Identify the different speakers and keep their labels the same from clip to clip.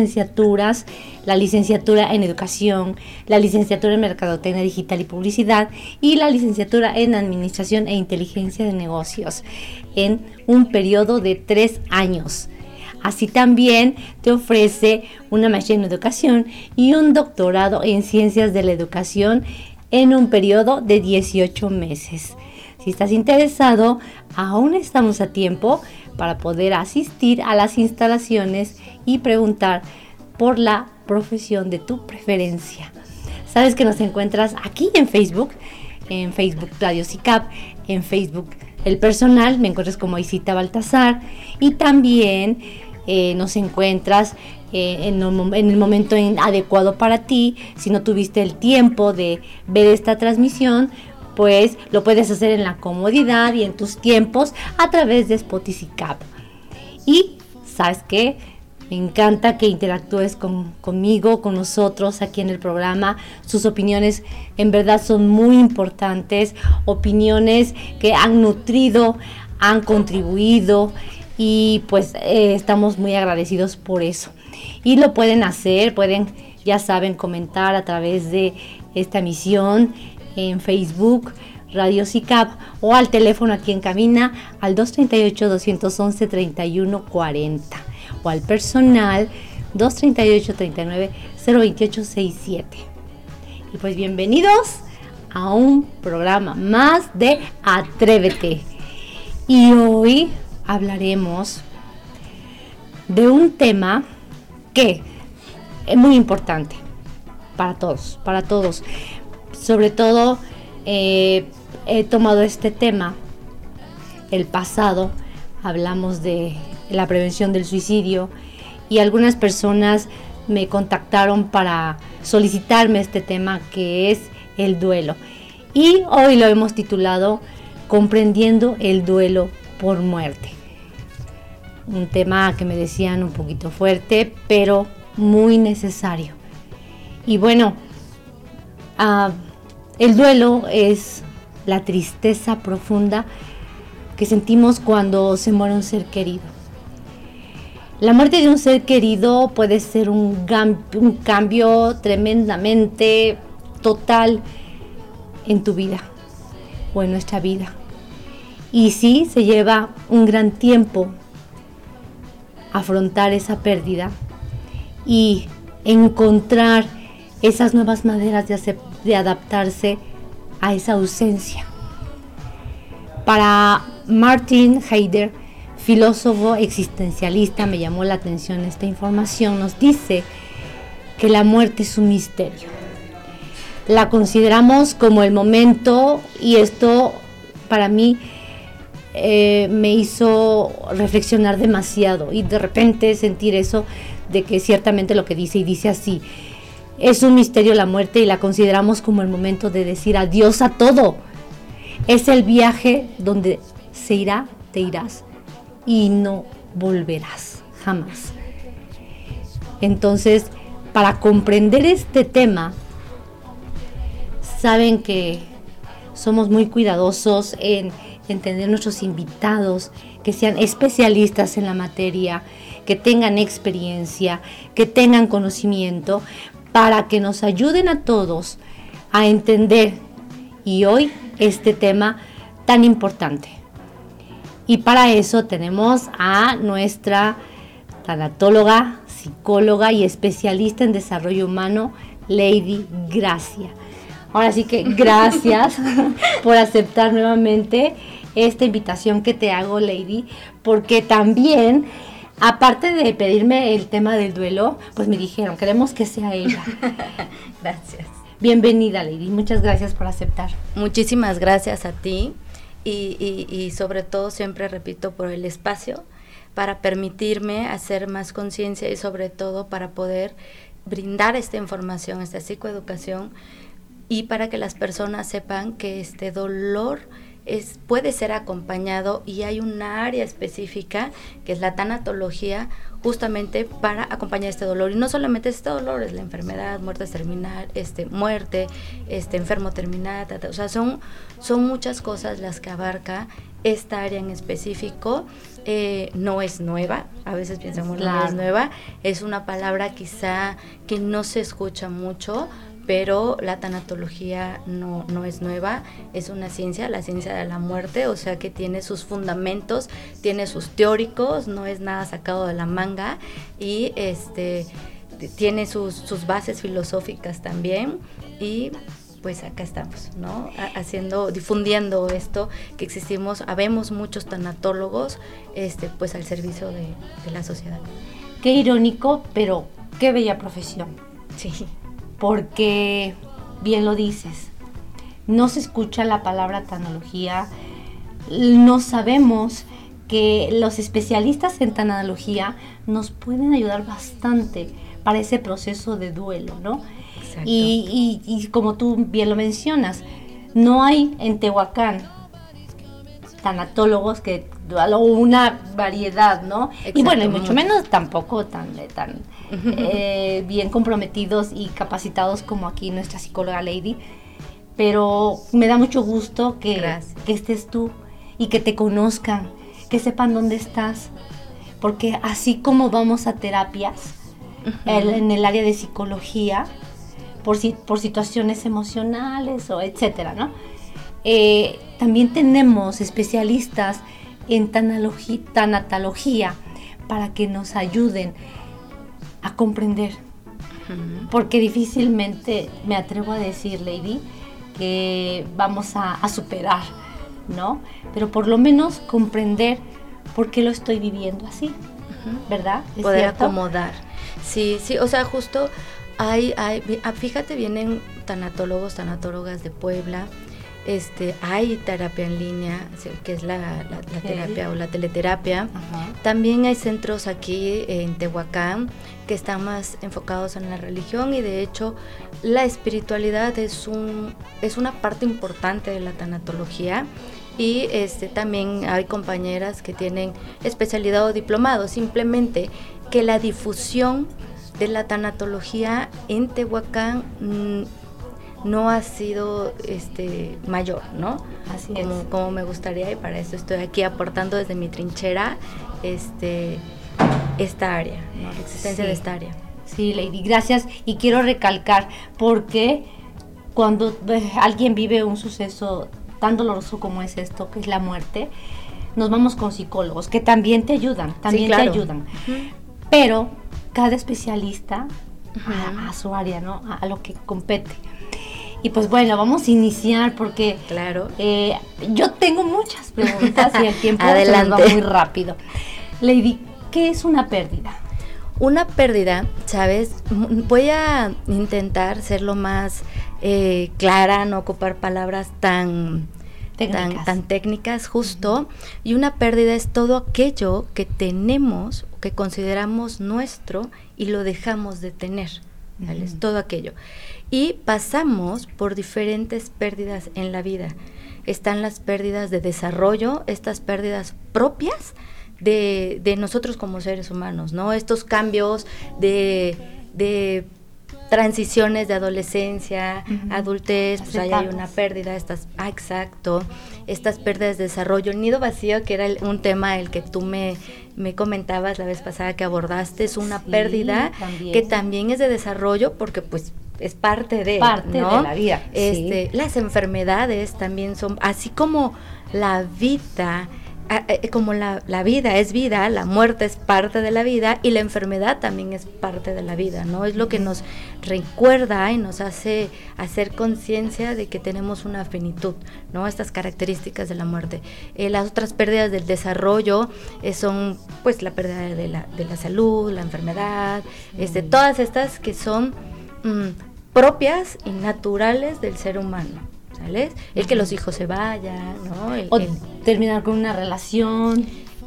Speaker 1: licenciaturas, la licenciatura en educación, la licenciatura en mercadotecnia digital y publicidad y la licenciatura en administración e inteligencia de negocios en un periodo de tres años. Así también te ofrece una maestría en educación y un doctorado en ciencias de la educación en un periodo de 18 meses. Si estás interesado, aún estamos a tiempo para poder asistir a las instalaciones y preguntar por la profesión de tu preferencia. Sabes que nos encuentras aquí en Facebook, en Facebook Radio CICAP, en Facebook El Personal, me encuentras como Isita Baltasar y también eh, nos encuentras eh, en, en, el momento adecuado para ti. Si no tuviste el tiempo de ver esta transmisión, pues lo puedes hacer en la comodidad y en tus tiempos a través de Spotify Cap. Y, ¿sabes qué? Me encanta que interactúes conmigo, con nosotros aquí en el programa. Sus opiniones en verdad son muy importantes, opiniones que han nutrido, han contribuido y pues eh, estamos muy agradecidos por eso. Y lo pueden hacer, pueden, ya saben, comentar a través de esta emisión en Facebook, Radio CICAP o al teléfono aquí en Camina al 238-211-3140 o al personal 238-39-02867. Y pues bienvenidos a un programa más de Atrévete. Y hoy hablaremos de un tema es muy importante para todos, para todos. Sobre todo eh, he tomado este tema, el pasado, hablamos de la prevención del suicidio y algunas personas me contactaron para solicitarme este tema que es el duelo. Y hoy lo hemos titulado Comprendiendo el duelo por muerte. Un tema que me decían un poquito fuerte, pero muy necesario. Y bueno, uh, el duelo es la tristeza profunda que sentimos cuando se muere un ser querido. La muerte de un ser querido puede ser un, un cambio tremendamente total en tu vida o en nuestra vida. Y sí, se lleva un gran tiempo afrontar esa pérdida y encontrar esas nuevas maneras de adaptarse a esa ausencia. Para Martin Heidegger, filósofo existencialista, me llamó la atención esta información, nos dice que la muerte es un misterio. La consideramos como el momento y esto para mí eh, me hizo reflexionar demasiado y de repente sentir eso de que ciertamente lo que dice y dice así, es un misterio la muerte y la consideramos como el momento de decir adiós a todo. Es el viaje donde se irá, te irás y no volverás jamás. Entonces, para comprender este tema, saben que somos muy cuidadosos en entender nuestros invitados, que sean especialistas en la materia, que tengan experiencia, que tengan conocimiento, para que nos ayuden a todos a entender y hoy este tema tan importante. Y para eso tenemos a nuestra tanatóloga, psicóloga y especialista en desarrollo humano, Lady Gracia. Ahora sí que gracias por aceptar nuevamente esta invitación que te hago, Lady, porque también Aparte de pedirme el tema del duelo, pues me dijeron, queremos que sea ella.
Speaker 2: gracias.
Speaker 1: Bienvenida, Lady. Muchas gracias por aceptar.
Speaker 2: Muchísimas gracias a ti y, y, sobre todo siempre repito por el espacio para permitirme hacer más conciencia y sobre todo para poder brindar esta información, esta psicoeducación y para que las personas sepan que este dolor es, puede ser acompañado y hay un área específica que es la tanatología justamente para acompañar este dolor. Y no solamente este dolor es la enfermedad muerte terminal este muerte este enfermo terminal o sea son son muchas cosas las que abarca esta área en específico. Eh, no es nueva, a veces pensamos que no es nueva, es una palabra quizá que no se escucha mucho, pero la tanatología no, no es nueva, es una ciencia, la ciencia de la muerte, o sea que tiene sus fundamentos, tiene sus teóricos, no es nada sacado de la manga y este tiene sus, sus bases filosóficas también y pues acá estamos, ¿no? Haciendo, difundiendo esto, que existimos, habemos muchos tanatólogos, este, pues al servicio de, la sociedad.
Speaker 1: Qué irónico, pero qué bella profesión.
Speaker 2: Sí.
Speaker 1: Porque, bien lo dices, no se escucha la palabra tanología, no sabemos que los especialistas en tanalogía nos pueden ayudar bastante para ese proceso de duelo, ¿no? Y, como tú bien lo mencionas, no hay en Tehuacán tanatólogos que una variedad, ¿no? Y bueno, y mucho menos tampoco tan, tan eh, bien comprometidos y capacitados como aquí nuestra psicóloga Lady. Pero me da mucho gusto que, que estés tú y que te conozcan, que sepan dónde estás. Porque así como vamos a terapias en el área de psicología, por, por situaciones emocionales o etcétera, ¿no? Eh, también tenemos especialistas en tanatología para que nos ayuden a comprender. Porque difícilmente me atrevo a decir, Lady, que vamos a, superar, ¿no? Pero por lo menos comprender por qué lo estoy viviendo así, ¿verdad?
Speaker 2: Poder acomodar. Sí, sí, o sea, justo hay, hay, ah, fíjate, vienen tanatólogos, tanatólogas de Puebla, este, hay terapia en línea, que es la, terapia o la teleterapia. También hay centros aquí en Tehuacán que están más enfocados en la religión y de hecho la espiritualidad es, un, es una parte importante de la tanatología. Y este, también hay compañeras que tienen especialidad o diplomado, simplemente que la difusión de la tanatología en Tehuacán mm, no ha sido este mayor, ¿no?
Speaker 1: Así
Speaker 2: como,
Speaker 1: es.
Speaker 2: como me gustaría y para eso estoy aquí aportando desde mi trinchera este esta área, ¿no? la existencia de esta área.
Speaker 1: Sí, Lady, gracias. Y quiero recalcar, porque cuando eh, alguien vive un suceso tan doloroso como es esto, que es la muerte, nos vamos con psicólogos, que también te ayudan, también te ayudan. Pero cada especialista a, su área, ¿no? A, lo que compete. Y pues bueno, vamos a iniciar porque
Speaker 2: claro.
Speaker 1: Eh, yo tengo muchas preguntas y el tiempo se va muy rápido. Lady, ¿qué es una pérdida?
Speaker 2: Una pérdida, ¿sabes? Voy a intentar ser lo más eh, clara, no ocupar palabras tan Tan, tan, técnicas, justo. Y una pérdida es todo aquello que tenemos, que consideramos nuestro y lo dejamos de tener. Es todo aquello. Y pasamos por diferentes pérdidas en la vida. Están las pérdidas de desarrollo, estas pérdidas propias de, de nosotros como seres humanos, ¿no? Estos cambios de, de transiciones de adolescencia, adultez, pues ahí hay una pérdida, estas, ah, exacto, estas pérdidas de desarrollo. El nido vacío, que era un tema el que tú me, me comentabas la vez pasada que abordaste, es una pérdida que también es de desarrollo porque pues es parte de,
Speaker 1: parte de la vida.
Speaker 2: Este, Las enfermedades también son, así como la vida eh, como la, la, vida es vida, la muerte es parte de la vida y la enfermedad también es parte de la vida, ¿no? Es lo que nos recuerda y nos hace hacer conciencia de que tenemos una finitud, ¿no? Estas características de la muerte. Eh, las otras pérdidas del desarrollo eh, son, pues, la pérdida de la, de la salud, la enfermedad, este, todas estas que son mm, propias y naturales del ser humano. El que los hijos se vayan, ¿no?
Speaker 1: o terminar con una relación.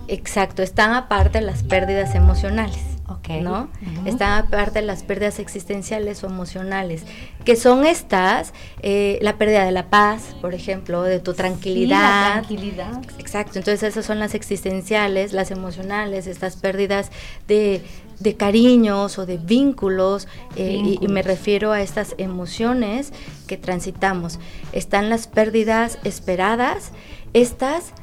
Speaker 2: Exacto, están aparte las pérdidas emocionales. ¿No? Están aparte las pérdidas existenciales o emocionales, que son estas, eh, la pérdida de la paz, por ejemplo, de tu tranquilidad.
Speaker 1: tranquilidad.
Speaker 2: Exacto, entonces esas son las existenciales, las emocionales, estas pérdidas de, de cariños o de vínculos, eh, y, me refiero a estas emociones que transitamos. Están las pérdidas esperadas, estas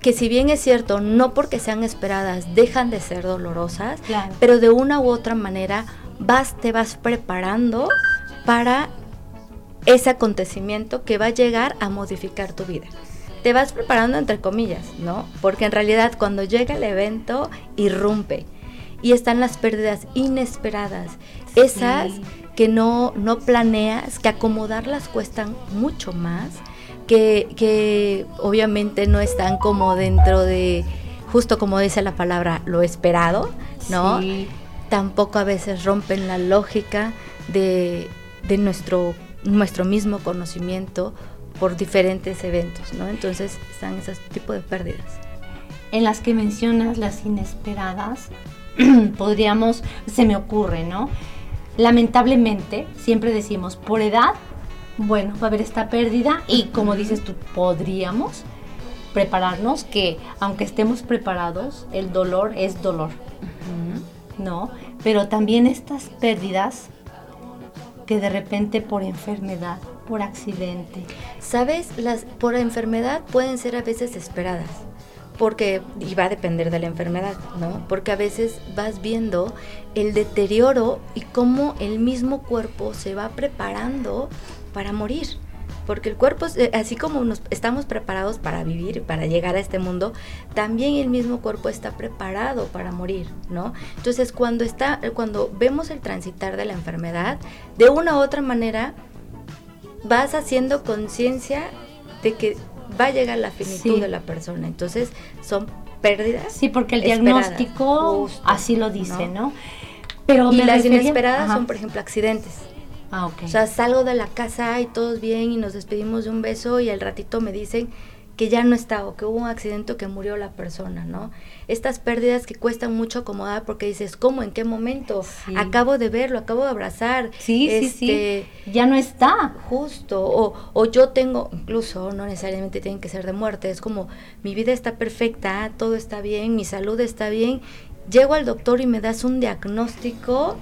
Speaker 2: que si bien es cierto, no porque sean esperadas dejan de ser dolorosas, pero de una u otra manera vas, te vas preparando para ese acontecimiento que va a llegar a modificar tu vida. Te vas preparando entre comillas, ¿no? Porque en realidad cuando llega el evento, irrumpe. Y están las pérdidas inesperadas, esas que no, no planeas, que acomodarlas cuestan mucho más que, obviamente no están como dentro de, justo como dice la palabra, lo esperado, ¿no? Tampoco a veces rompen la lógica de, nuestro, nuestro mismo conocimiento por diferentes eventos, ¿no? Entonces están esos tipos de pérdidas.
Speaker 1: En las que mencionas las inesperadas, podríamos, se me ocurre, ¿no? Lamentablemente, siempre decimos, por edad bueno, va a haber esta pérdida y como dices tú, podríamos prepararnos que aunque estemos preparados, el dolor es dolor, ¿no? Pero también estas pérdidas que de repente por enfermedad, por accidente.
Speaker 2: ¿Sabes? Las por enfermedad pueden ser a veces esperadas. Porque, y va a depender de la enfermedad, ¿no? Porque a veces vas viendo el deterioro y cómo el mismo cuerpo se va preparando para morir. Porque el cuerpo, así como nos estamos preparados para vivir, para llegar a este mundo, también el mismo cuerpo está preparado para morir, ¿no? Entonces, cuando está, cuando vemos el transitar de la enfermedad, de una u otra manera, vas haciendo conciencia de que va a llegar la finitud de la persona. Entonces, son pérdidas.
Speaker 1: Sí, porque el diagnóstico así lo dice, ¿no?
Speaker 2: Pero y las inesperadas son, por ejemplo, accidentes.
Speaker 1: Ah, okay.
Speaker 2: O sea, salgo de la casa y todos bien y nos despedimos de un beso y al ratito me dicen que ya no está o que hubo un accidente o que murió la persona, ¿no? Estas pérdidas que cuestan mucho acomodar porque dices, ¿cómo? ¿En qué momento? Acabo de verlo, acabo de abrazar.
Speaker 1: Sí, sí, sí. Este, ya no está.
Speaker 2: Justo. O, o yo tengo, incluso no necesariamente tienen que ser de muerte, es como mi vida está perfecta, todo está bien, mi salud está bien. Llego al doctor y me das un diagnóstico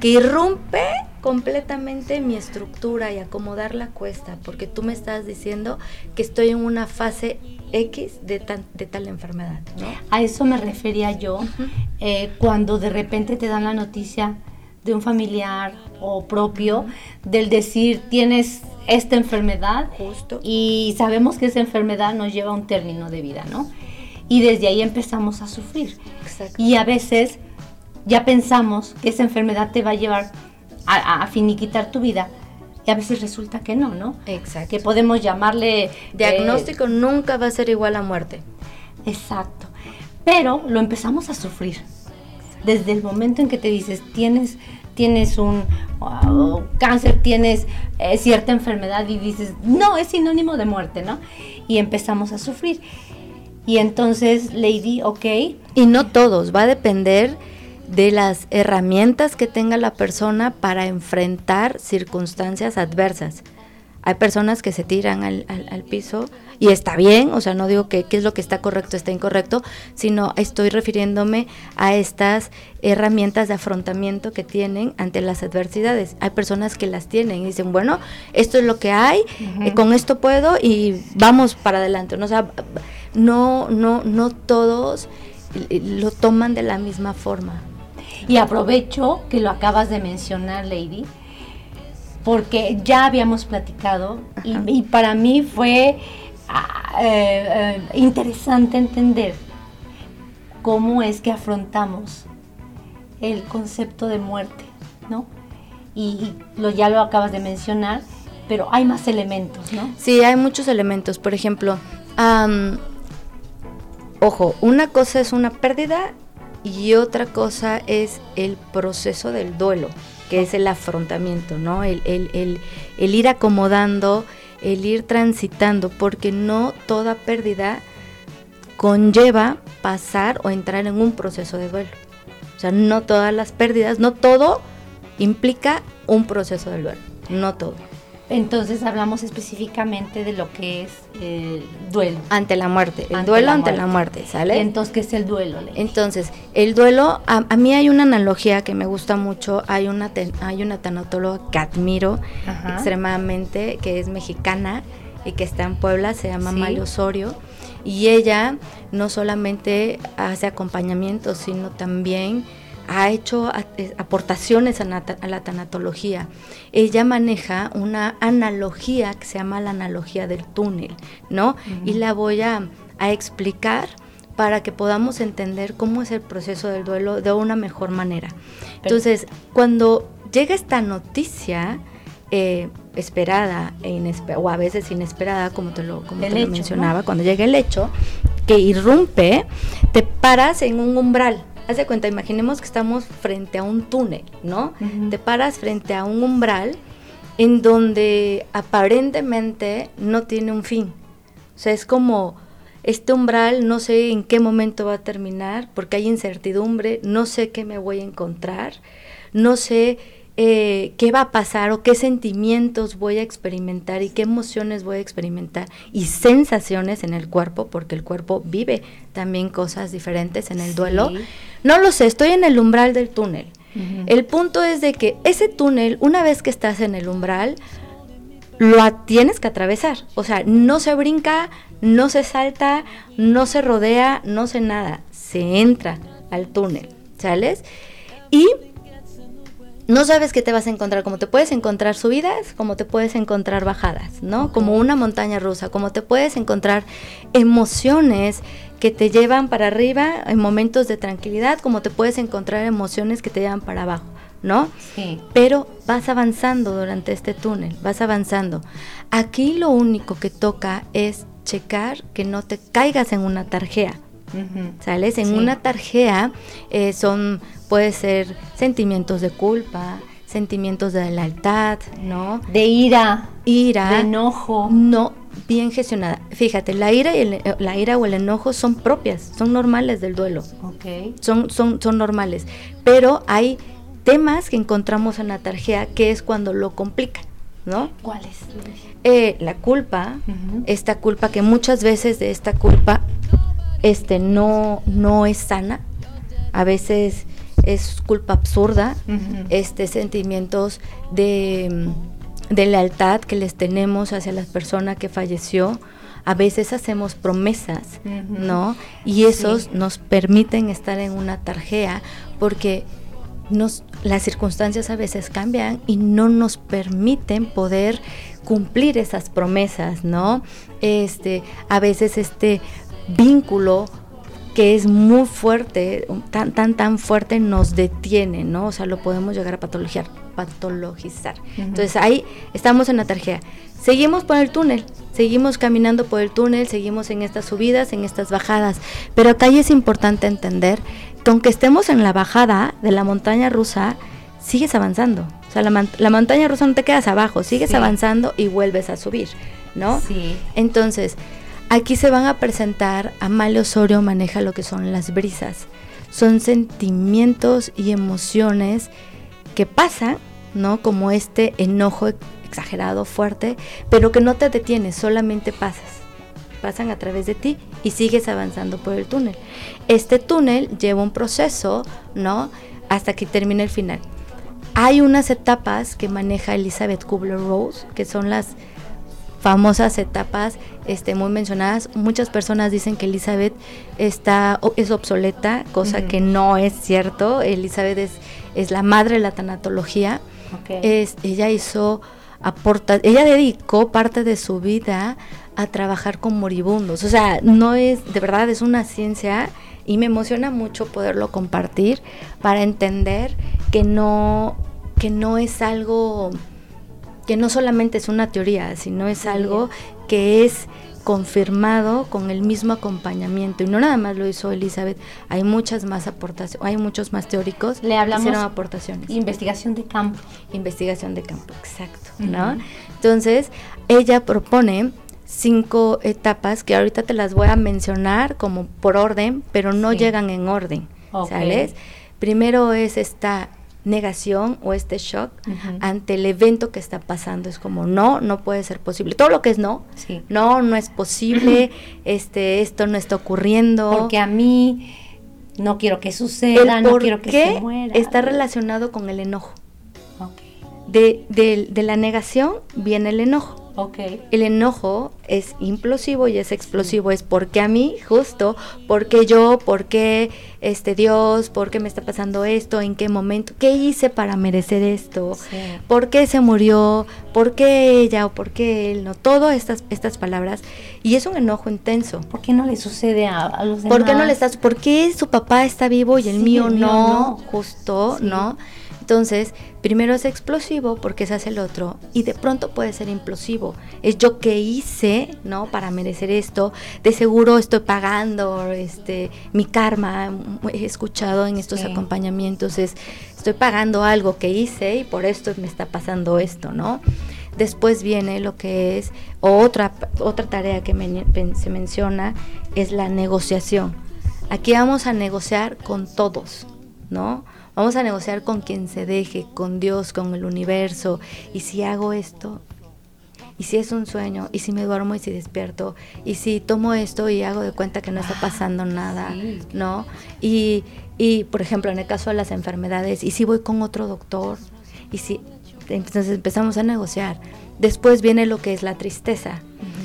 Speaker 2: que irrumpe completamente mi estructura y acomodar la cuesta, porque tú me estás diciendo que estoy en una fase X de, de tal enfermedad.
Speaker 1: A eso me refería yo, eh, cuando de repente te dan la noticia de un familiar o propio, del decir tienes esta enfermedad
Speaker 2: Justo.
Speaker 1: y sabemos que esa enfermedad nos lleva a un término de vida, ¿no? Y desde ahí empezamos a sufrir. Y a veces ya pensamos que esa enfermedad te va a llevar a, finiquitar tu vida y a veces resulta que no, ¿no?
Speaker 2: Exacto.
Speaker 1: Que podemos llamarle...
Speaker 2: Diagnóstico eh, nunca va a ser igual a muerte.
Speaker 1: Exacto. Pero lo empezamos a sufrir. Desde el momento en que te dices, tienes, tienes un cáncer, tienes eh, cierta enfermedad y dices, no, es sinónimo de muerte, ¿no? Y empezamos a sufrir. Y entonces, Lady, ok.
Speaker 2: Y no todos, va a depender de las herramientas que tenga la persona para enfrentar circunstancias adversas. Hay personas que se tiran al, piso y está bien, o sea, no digo que qué es lo que está correcto, está incorrecto, sino estoy refiriéndome a estas herramientas de afrontamiento que tienen ante las adversidades. Hay personas que las tienen y dicen, bueno, esto es lo que hay, eh, con esto puedo y vamos para adelante. ¿no? no, no, no todos eh, lo toman de la misma forma.
Speaker 1: Y aprovecho que lo acabas de mencionar, Lady, porque ya habíamos platicado y, para mí fue ah, eh, eh, interesante entender cómo es que afrontamos el concepto de muerte, ¿no? Y, lo, ya lo acabas de mencionar, pero hay más elementos, ¿no?
Speaker 2: Sí, hay muchos elementos. Por ejemplo, ojo, una cosa es una pérdida y otra cosa es el proceso del duelo, que es el afrontamiento, ¿no? El, el, ir acomodando, el ir transitando, porque no toda pérdida conlleva pasar o entrar en un proceso de duelo. O sea, no todas las pérdidas, no todo implica un proceso del duelo, no todo.
Speaker 1: Entonces hablamos específicamente de lo que es el duelo.
Speaker 2: Ante la muerte, el duelo ante la muerte, ¿sale?
Speaker 1: entonces, ¿qué es el duelo?
Speaker 2: Entonces, el duelo, a, mí hay una analogía que me gusta mucho, hay una, hay una tanatóloga que admiro extremadamente, que es mexicana y que está en Puebla, se llama ¿Sí? Osorio, y ella no solamente hace acompañamiento, sino también ha hecho eh, aportaciones a, la tanatología. Ella maneja una analogía que se llama la analogía del túnel, ¿no? Y la voy a, explicar para que podamos entender cómo es el proceso del duelo de una mejor manera. Entonces, cuando llega esta noticia eh, esperada e o a veces inesperada, como te lo, como te mencionaba, cuando llega el hecho que irrumpe, te paras en un umbral Haz de cuenta, imaginemos que estamos frente a un túnel, ¿no? Te paras frente a un umbral en donde aparentemente no tiene un fin. O sea, es como este umbral, no sé en qué momento va a terminar, porque hay incertidumbre, no sé qué me voy a encontrar, no sé eh, qué va a pasar o qué sentimientos voy a experimentar y qué emociones voy a experimentar y sensaciones en el cuerpo, porque el cuerpo vive también cosas diferentes en el duelo. No lo sé, estoy en el umbral del túnel. El punto es de que ese túnel, una vez que estás en el umbral, lo tienes que atravesar. O sea, no se brinca, no se salta, no se rodea, no se nada. Se entra al túnel, ¿sales? Y no sabes qué te vas a encontrar, como te puedes encontrar subidas, como te puedes encontrar bajadas, ¿no? Como una montaña rusa, como te puedes encontrar emociones que te llevan para arriba en momentos de tranquilidad, como te puedes encontrar emociones que te llevan para abajo, ¿no? Sí. Pero vas avanzando durante este túnel, vas avanzando. Aquí lo único que toca es checar que no te caigas en una tarjea. ¿Sales? En una tarjea eh, son puede ser sentimientos de culpa, sentimientos de lealtad, ¿no?
Speaker 1: De ira,
Speaker 2: ira,
Speaker 1: de enojo.
Speaker 2: No, bien gestionada. Fíjate, la ira, y el, la ira o el enojo son propias, son normales del duelo.
Speaker 1: Okay.
Speaker 2: Son, son, son normales. Pero hay temas que encontramos en la tarjeta que es cuando lo complican, ¿no?
Speaker 1: ¿Cuáles?
Speaker 2: Eh, la culpa, esta culpa que muchas veces de esta culpa este, no, no es sana. A veces es culpa absurda, este sentimientos de, lealtad que les tenemos hacia la persona que falleció. A veces hacemos promesas, ¿no? Y esos nos permiten estar en una tarjea porque nos, las circunstancias a veces cambian y no nos permiten poder cumplir esas promesas, ¿no? Este, a veces este vínculo que es muy fuerte, tan, tan, tan fuerte, nos detiene, ¿no? O sea, lo podemos llegar a patologizar. patologizar. Entonces ahí estamos en la tarjeta. Seguimos por el túnel, seguimos caminando por el túnel, seguimos en estas subidas, en estas bajadas. Pero acá es importante entender que aunque estemos en la bajada de la montaña rusa, sigues avanzando. O sea, la, la montaña rusa no te quedas abajo, sigues avanzando y vuelves a subir, ¿no?
Speaker 1: Sí.
Speaker 2: Entonces, Aquí se van a presentar, Amalia Osorio maneja lo que son las brisas. Son sentimientos y emociones que pasan, ¿no? Como este enojo exagerado, fuerte, pero que no te detienes, solamente pasas. Pasan a través de ti y sigues avanzando por el túnel. Este túnel lleva un proceso, ¿no? Hasta que termine el final. Hay unas etapas que maneja Elizabeth Kubler-Rose, que son las famosas etapas este, muy mencionadas. Muchas personas dicen que Elizabeth está, es obsoleta, cosa que no es cierto. Elizabeth es, es la madre de la tanatología. Es, ella hizo, aporta, ella dedicó parte de su vida a trabajar con moribundos. O sea, no es, de verdad, es una ciencia y me emociona mucho poderlo compartir para entender que no, que no es algo que no solamente es una teoría, sino es algo que es confirmado con el mismo acompañamiento. Y no nada más lo hizo Elizabeth hay muchas más aportaciones hay muchos más teóricos
Speaker 1: le hablamos
Speaker 2: hicieron aportaciones.
Speaker 1: investigación de campo.
Speaker 2: Investigación de campo exacto no entonces ella propone cinco etapas que ahorita te las voy a mencionar como por orden pero no llegan en orden sabes primero es esta negación o este shock ante el evento que está pasando. Es como, no, no puede ser posible. Todo lo que es no, no, no es posible, este, esto no está ocurriendo.
Speaker 1: Porque a mí no quiero que suceda, no quiero que se muera.
Speaker 2: Está relacionado con el enojo. De, de, de la negación viene el enojo.
Speaker 1: Okay.
Speaker 2: El enojo es implosivo y es explosivo. Es porque a mí, justo, porque yo, porque este Dios, por qué me está pasando esto, en qué momento, qué hice para merecer esto, por qué se murió, por qué ella o por qué él, no, todas estas, estas palabras. Y es un enojo intenso.
Speaker 1: ¿Por qué no le sucede a, los demás?
Speaker 2: ¿Por qué no le estás, por qué su papá está vivo y el mío no, justo, no? Entonces, primero es explosivo porque se hace el otro y de pronto puede ser implosivo. Es yo que hice, ¿no? Para merecer esto. De seguro estoy pagando este mi karma. He escuchado en estos acompañamientos es estoy pagando algo que hice y por esto me está pasando esto, ¿no? Después viene lo que es otra otra tarea que se menciona es la negociación. Aquí vamos a negociar con todos, ¿no? Vamos a negociar con quien se deje, con Dios, con el universo. Y si hago esto, y si es un sueño, y si me duermo y si despierto, y si tomo esto y hago de cuenta que no está pasando ah, nada, ¿no? Y, y, por ejemplo, en el caso de las enfermedades, y si voy con otro doctor, y si... Entonces empezamos a negociar. Después viene lo que es la tristeza.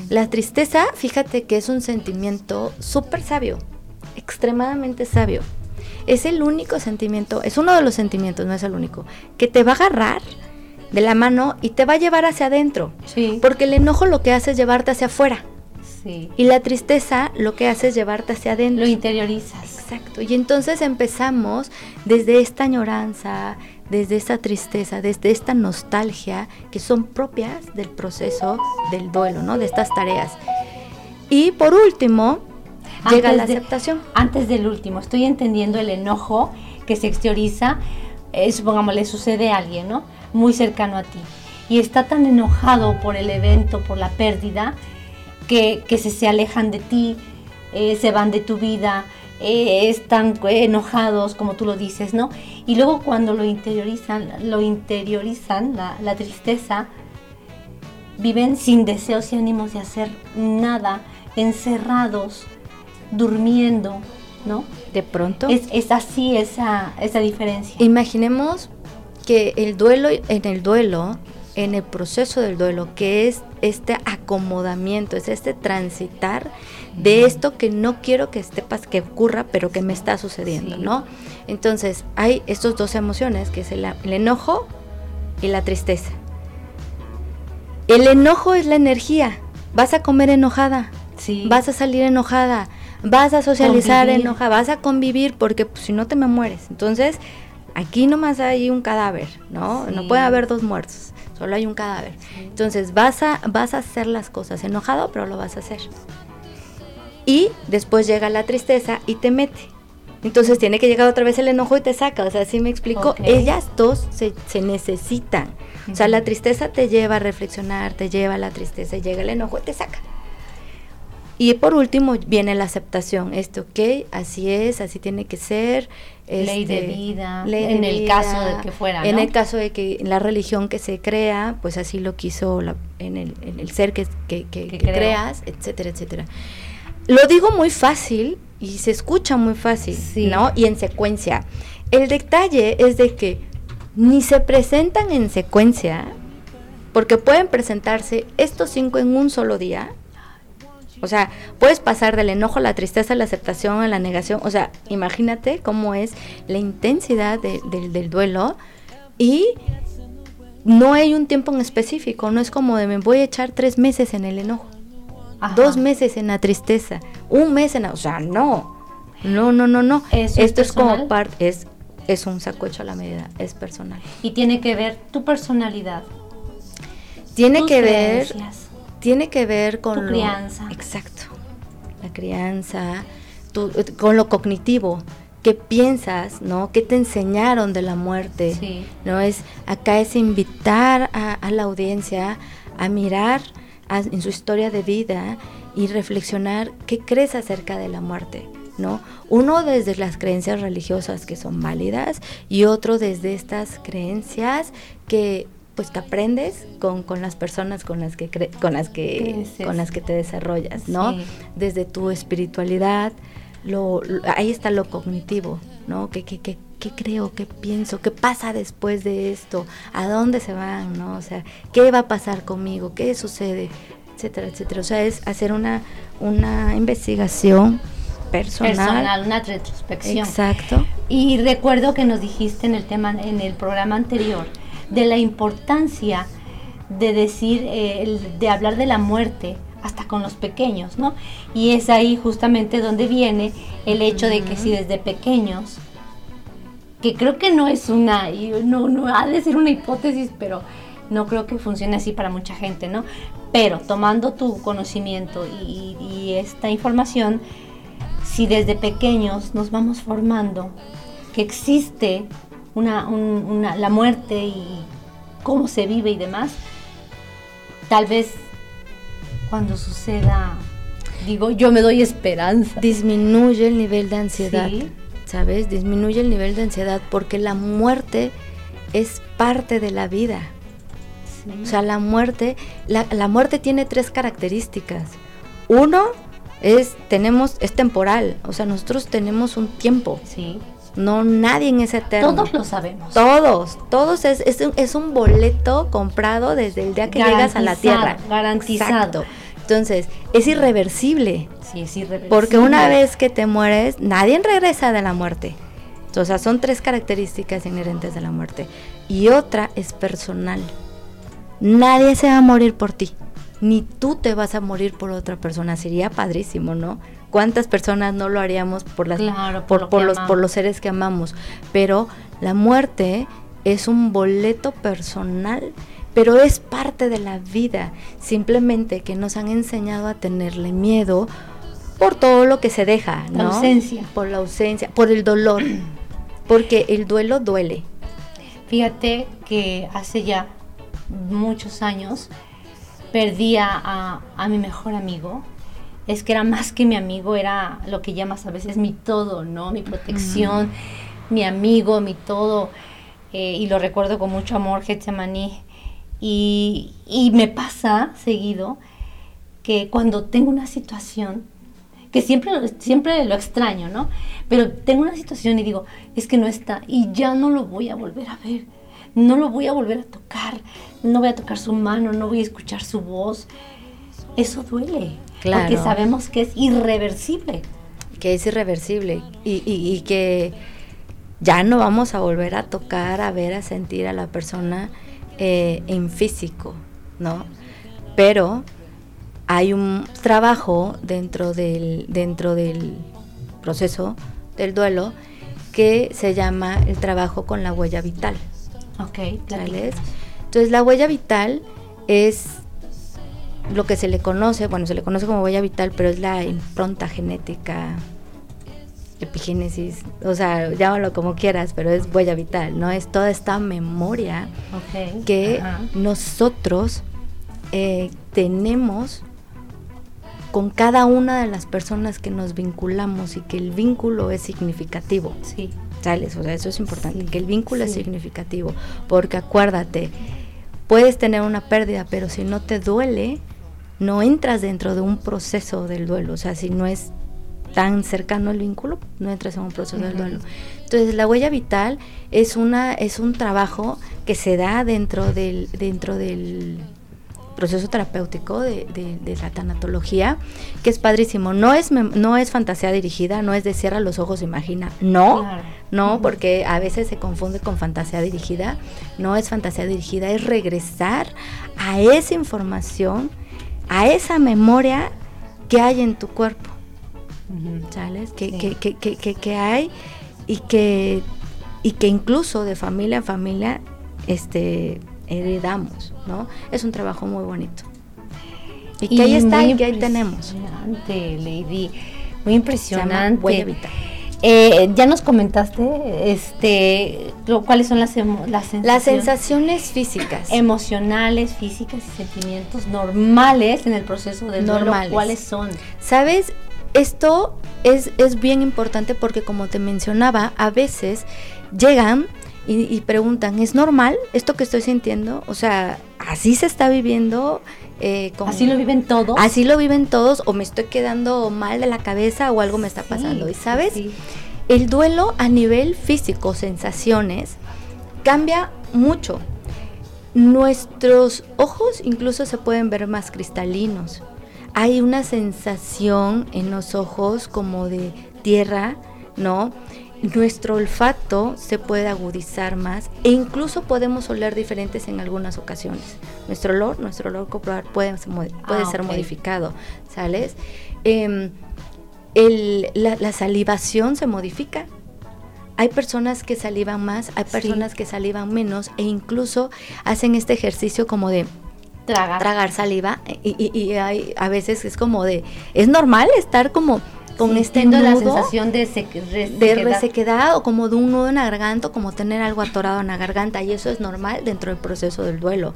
Speaker 2: La tristeza, fíjate que es un sentimiento súper sabio, extremadamente sabio es el único sentimiento, es uno de los sentimientos, no es el único, que te va a agarrar de la mano y te va a llevar hacia adentro.
Speaker 1: Sí.
Speaker 2: Porque el enojo lo que hace es llevarte hacia afuera.
Speaker 1: Sí.
Speaker 2: Y la tristeza lo que hace es llevarte hacia adentro.
Speaker 1: Lo interiorizas.
Speaker 2: Exacto. Y entonces empezamos desde esta añoranza, desde esta tristeza, desde esta nostalgia que son propias del proceso del duelo, ¿no? De estas tareas. Y por último, llega la aceptación.
Speaker 1: antes del último, estoy entendiendo el enojo que se exterioriza, eh, supongamos, le sucede a alguien, ¿no? Muy cercano a ti. Y está tan enojado por el evento, por la pérdida, que, se, se alejan de ti, eh, se van de tu vida, eh, están enojados, como tú lo dices, ¿no? Y luego cuando lo interiorizan, lo interiorizan, la, la tristeza, viven sin deseos y ánimos de hacer nada, encerrados, durmiendo, ¿no?
Speaker 2: De pronto.
Speaker 1: Es, así esa, esa diferencia.
Speaker 2: Imaginemos que el duelo, en el duelo, en el proceso del duelo, que es este acomodamiento, es este transitar de esto que no quiero que esté que ocurra, pero que me está sucediendo, ¿no? Entonces, hay estas dos emociones, que es el, el enojo y la tristeza. El enojo es la energía. Vas a comer enojada.
Speaker 1: Sí.
Speaker 2: Vas a salir enojada vas a socializar enoja, vas a convivir porque pues, si no te me mueres. Entonces, aquí nomás hay un cadáver, ¿no? No puede haber dos muertos, solo hay un cadáver. Entonces, vas a, vas a hacer las cosas enojado, pero lo vas a hacer. Y después llega la tristeza y te mete. Entonces tiene que llegar otra vez el enojo y te saca. O sea, así me explico. Ellas dos se, se necesitan. O sea, la tristeza te lleva a reflexionar, te lleva a la tristeza, llega el enojo y te saca. Y por último viene la aceptación, esto, ok, así es, así tiene que ser.
Speaker 1: ley de este, vida, en el caso de que fuera.
Speaker 2: En el caso de que la religión que se crea, pues así lo quiso en, el, ser que, que, creas, etcétera, etcétera. Lo digo muy fácil y se escucha muy fácil, ¿no? Y en secuencia. El detalle es de que ni se presentan en secuencia, porque pueden presentarse estos cinco en un solo día, o sea, puedes pasar del enojo a la tristeza, a la aceptación, a la negación. O sea, imagínate cómo es la intensidad del duelo y no hay un tiempo en específico. No es como de me voy a echar tres meses en el enojo, dos meses en la tristeza, un mes en la... O sea, no. No, no, no, no. Esto es como parte... Es, es un saco hecho a la medida, es personal.
Speaker 1: Y tiene que ver tu personalidad.
Speaker 2: Tiene que ver tiene que ver con
Speaker 1: la crianza.
Speaker 2: Exacto. La crianza, con lo cognitivo. ¿Qué piensas, no? ¿Qué te enseñaron de la muerte?
Speaker 1: Sí.
Speaker 2: No es acá es invitar a, la audiencia a mirar en su historia de vida y reflexionar qué crees acerca de la muerte. ¿no? Uno desde las creencias religiosas que son válidas y otro desde estas creencias que pues que aprendes con, con las personas con las que con las que con las que te desarrollas, ¿no? Desde tu espiritualidad, lo, ahí está lo cognitivo, ¿no? ¿Qué, qué, qué, qué creo, qué pienso, qué pasa después de esto, a dónde se van, ¿no? O sea, qué va a pasar conmigo, qué sucede, etcétera, etcétera. O sea, es hacer una, una investigación personal.
Speaker 1: Personal, una retrospección.
Speaker 2: Exacto.
Speaker 1: Y recuerdo que nos dijiste en el tema, en el programa anterior, de la importancia de decir, eh, de hablar de la muerte hasta con los pequeños, ¿no? Y es ahí justamente donde viene el hecho de que si desde pequeños, que creo que no es una, no, no ha de ser una hipótesis, pero no creo que funcione así para mucha gente, ¿no? Pero tomando tu conocimiento y, y esta información, si desde pequeños nos vamos formando que existe una, la muerte y cómo se vive y demás, tal vez cuando suceda, digo, yo me doy esperanza.
Speaker 2: Disminuye el nivel de ansiedad, ¿sabes? Disminuye el nivel de ansiedad porque la muerte es parte de la vida. O sea, la muerte, la, la muerte tiene tres características. Uno es, tenemos, es temporal, o sea, nosotros tenemos un tiempo.
Speaker 1: Sí.
Speaker 2: No, nadie en ese eterno.
Speaker 1: Todos lo sabemos.
Speaker 2: Todos, todos es, es, un, es un boleto comprado desde el día que llegas a la tierra.
Speaker 1: Garantizado.
Speaker 2: Entonces, es irreversible.
Speaker 1: Sí, es irreversible.
Speaker 2: Porque una vez que te mueres, nadie regresa de la muerte. O sea, son tres características inherentes de la muerte. Y otra es personal. Nadie se va a morir por ti. Ni tú te vas a morir por otra persona. Sería padrísimo, ¿no? ¿Cuántas personas no lo haríamos por, las, por, por, los, por los seres que amamos? Pero la muerte es un boleto personal, pero es parte de la vida. Simplemente que nos han enseñado a tenerle miedo por todo lo que se deja, ¿no?
Speaker 1: La ausencia.
Speaker 2: Por la ausencia, por el dolor. Porque el duelo duele.
Speaker 1: Fíjate que hace ya muchos años perdí a, a mi mejor amigo es que era más que mi amigo, era lo que llamas a veces mi todo, ¿no? Mi protección, mi amigo, mi todo. Eh, y lo recuerdo con mucho amor, Getsemaní. Y, y me pasa seguido que cuando tengo una situación, que siempre, siempre lo extraño, ¿no? Pero tengo una situación y digo, es que no está y ya no lo voy a volver a ver, no lo voy a volver a tocar, no voy a tocar su mano, no voy a escuchar su voz. Eso duele. Porque sabemos que es irreversible.
Speaker 2: Que es irreversible y, que ya no vamos a volver a tocar, a ver, a sentir a la persona eh, en físico, ¿no? Pero hay un trabajo dentro del, dentro del proceso del duelo que se llama el trabajo con la huella vital.
Speaker 1: Ok,
Speaker 2: Entonces la huella vital es lo que se le conoce, bueno, se le conoce como huella vital, pero es la impronta genética, epigénesis, o sea, llámalo como quieras, pero es huella vital, ¿no? Es toda esta memoria que nosotros eh, tenemos con cada una de las personas que nos vinculamos y que el vínculo es significativo.
Speaker 1: Sí.
Speaker 2: ¿Sales? O sea, eso es importante, que el vínculo es significativo, porque acuérdate, puedes tener una pérdida, pero si no te duele, no entras dentro de un proceso del duelo, o sea, si no es tan cercano el vínculo, no entras en un proceso del duelo. Entonces, la huella vital es una es un trabajo que se da dentro del dentro del proceso terapéutico de, la tanatología, que es padrísimo. No es, no es fantasía dirigida, no es de cierra los ojos, imagina. No, no, porque a veces se confunde con fantasía dirigida. No es fantasía dirigida, es regresar a esa información a esa memoria que hay en tu cuerpo. ¿Sabes? Que, que, hay y que, y que incluso de familia a familia este, heredamos, ¿no? Es un trabajo muy bonito. Y que ahí está y que ahí tenemos.
Speaker 1: Lady. Muy impresionante. Eh, ya nos comentaste este, cuáles son las,
Speaker 2: sensaciones, las sensaciones físicas.
Speaker 1: Emocionales, físicas y sentimientos normales en el proceso de duelo. ¿Cuáles son?
Speaker 2: ¿Sabes? esto es, es bien importante porque como te mencionaba, a veces llegan y, preguntan, ¿es normal esto que estoy sintiendo? O sea, así se está viviendo.
Speaker 1: Eh, así lo viven todos.
Speaker 2: Así lo viven todos o me estoy quedando mal de la cabeza o algo me está pasando. y sabes, el duelo a nivel físico, sensaciones, cambia mucho. Nuestros ojos incluso se pueden ver más cristalinos. Hay una sensación en los ojos como de tierra, ¿no? Nuestro olfato se puede agudizar más e incluso podemos oler diferentes en algunas ocasiones. Nuestro olor, nuestro olor corporal puede, puede ah, ser modificado, ¿sales? Em, la, salivación se modifica. Hay personas que salivan más, hay personas que salivan menos e incluso hacen este ejercicio como de tragar, tragar saliva y, y hay, a veces es como de, es normal estar como con este nudo
Speaker 1: la sensación de,
Speaker 2: de resequedad o como de un nudo en la garganta o como tener algo atorado en la garganta y eso es normal dentro del proceso del duelo.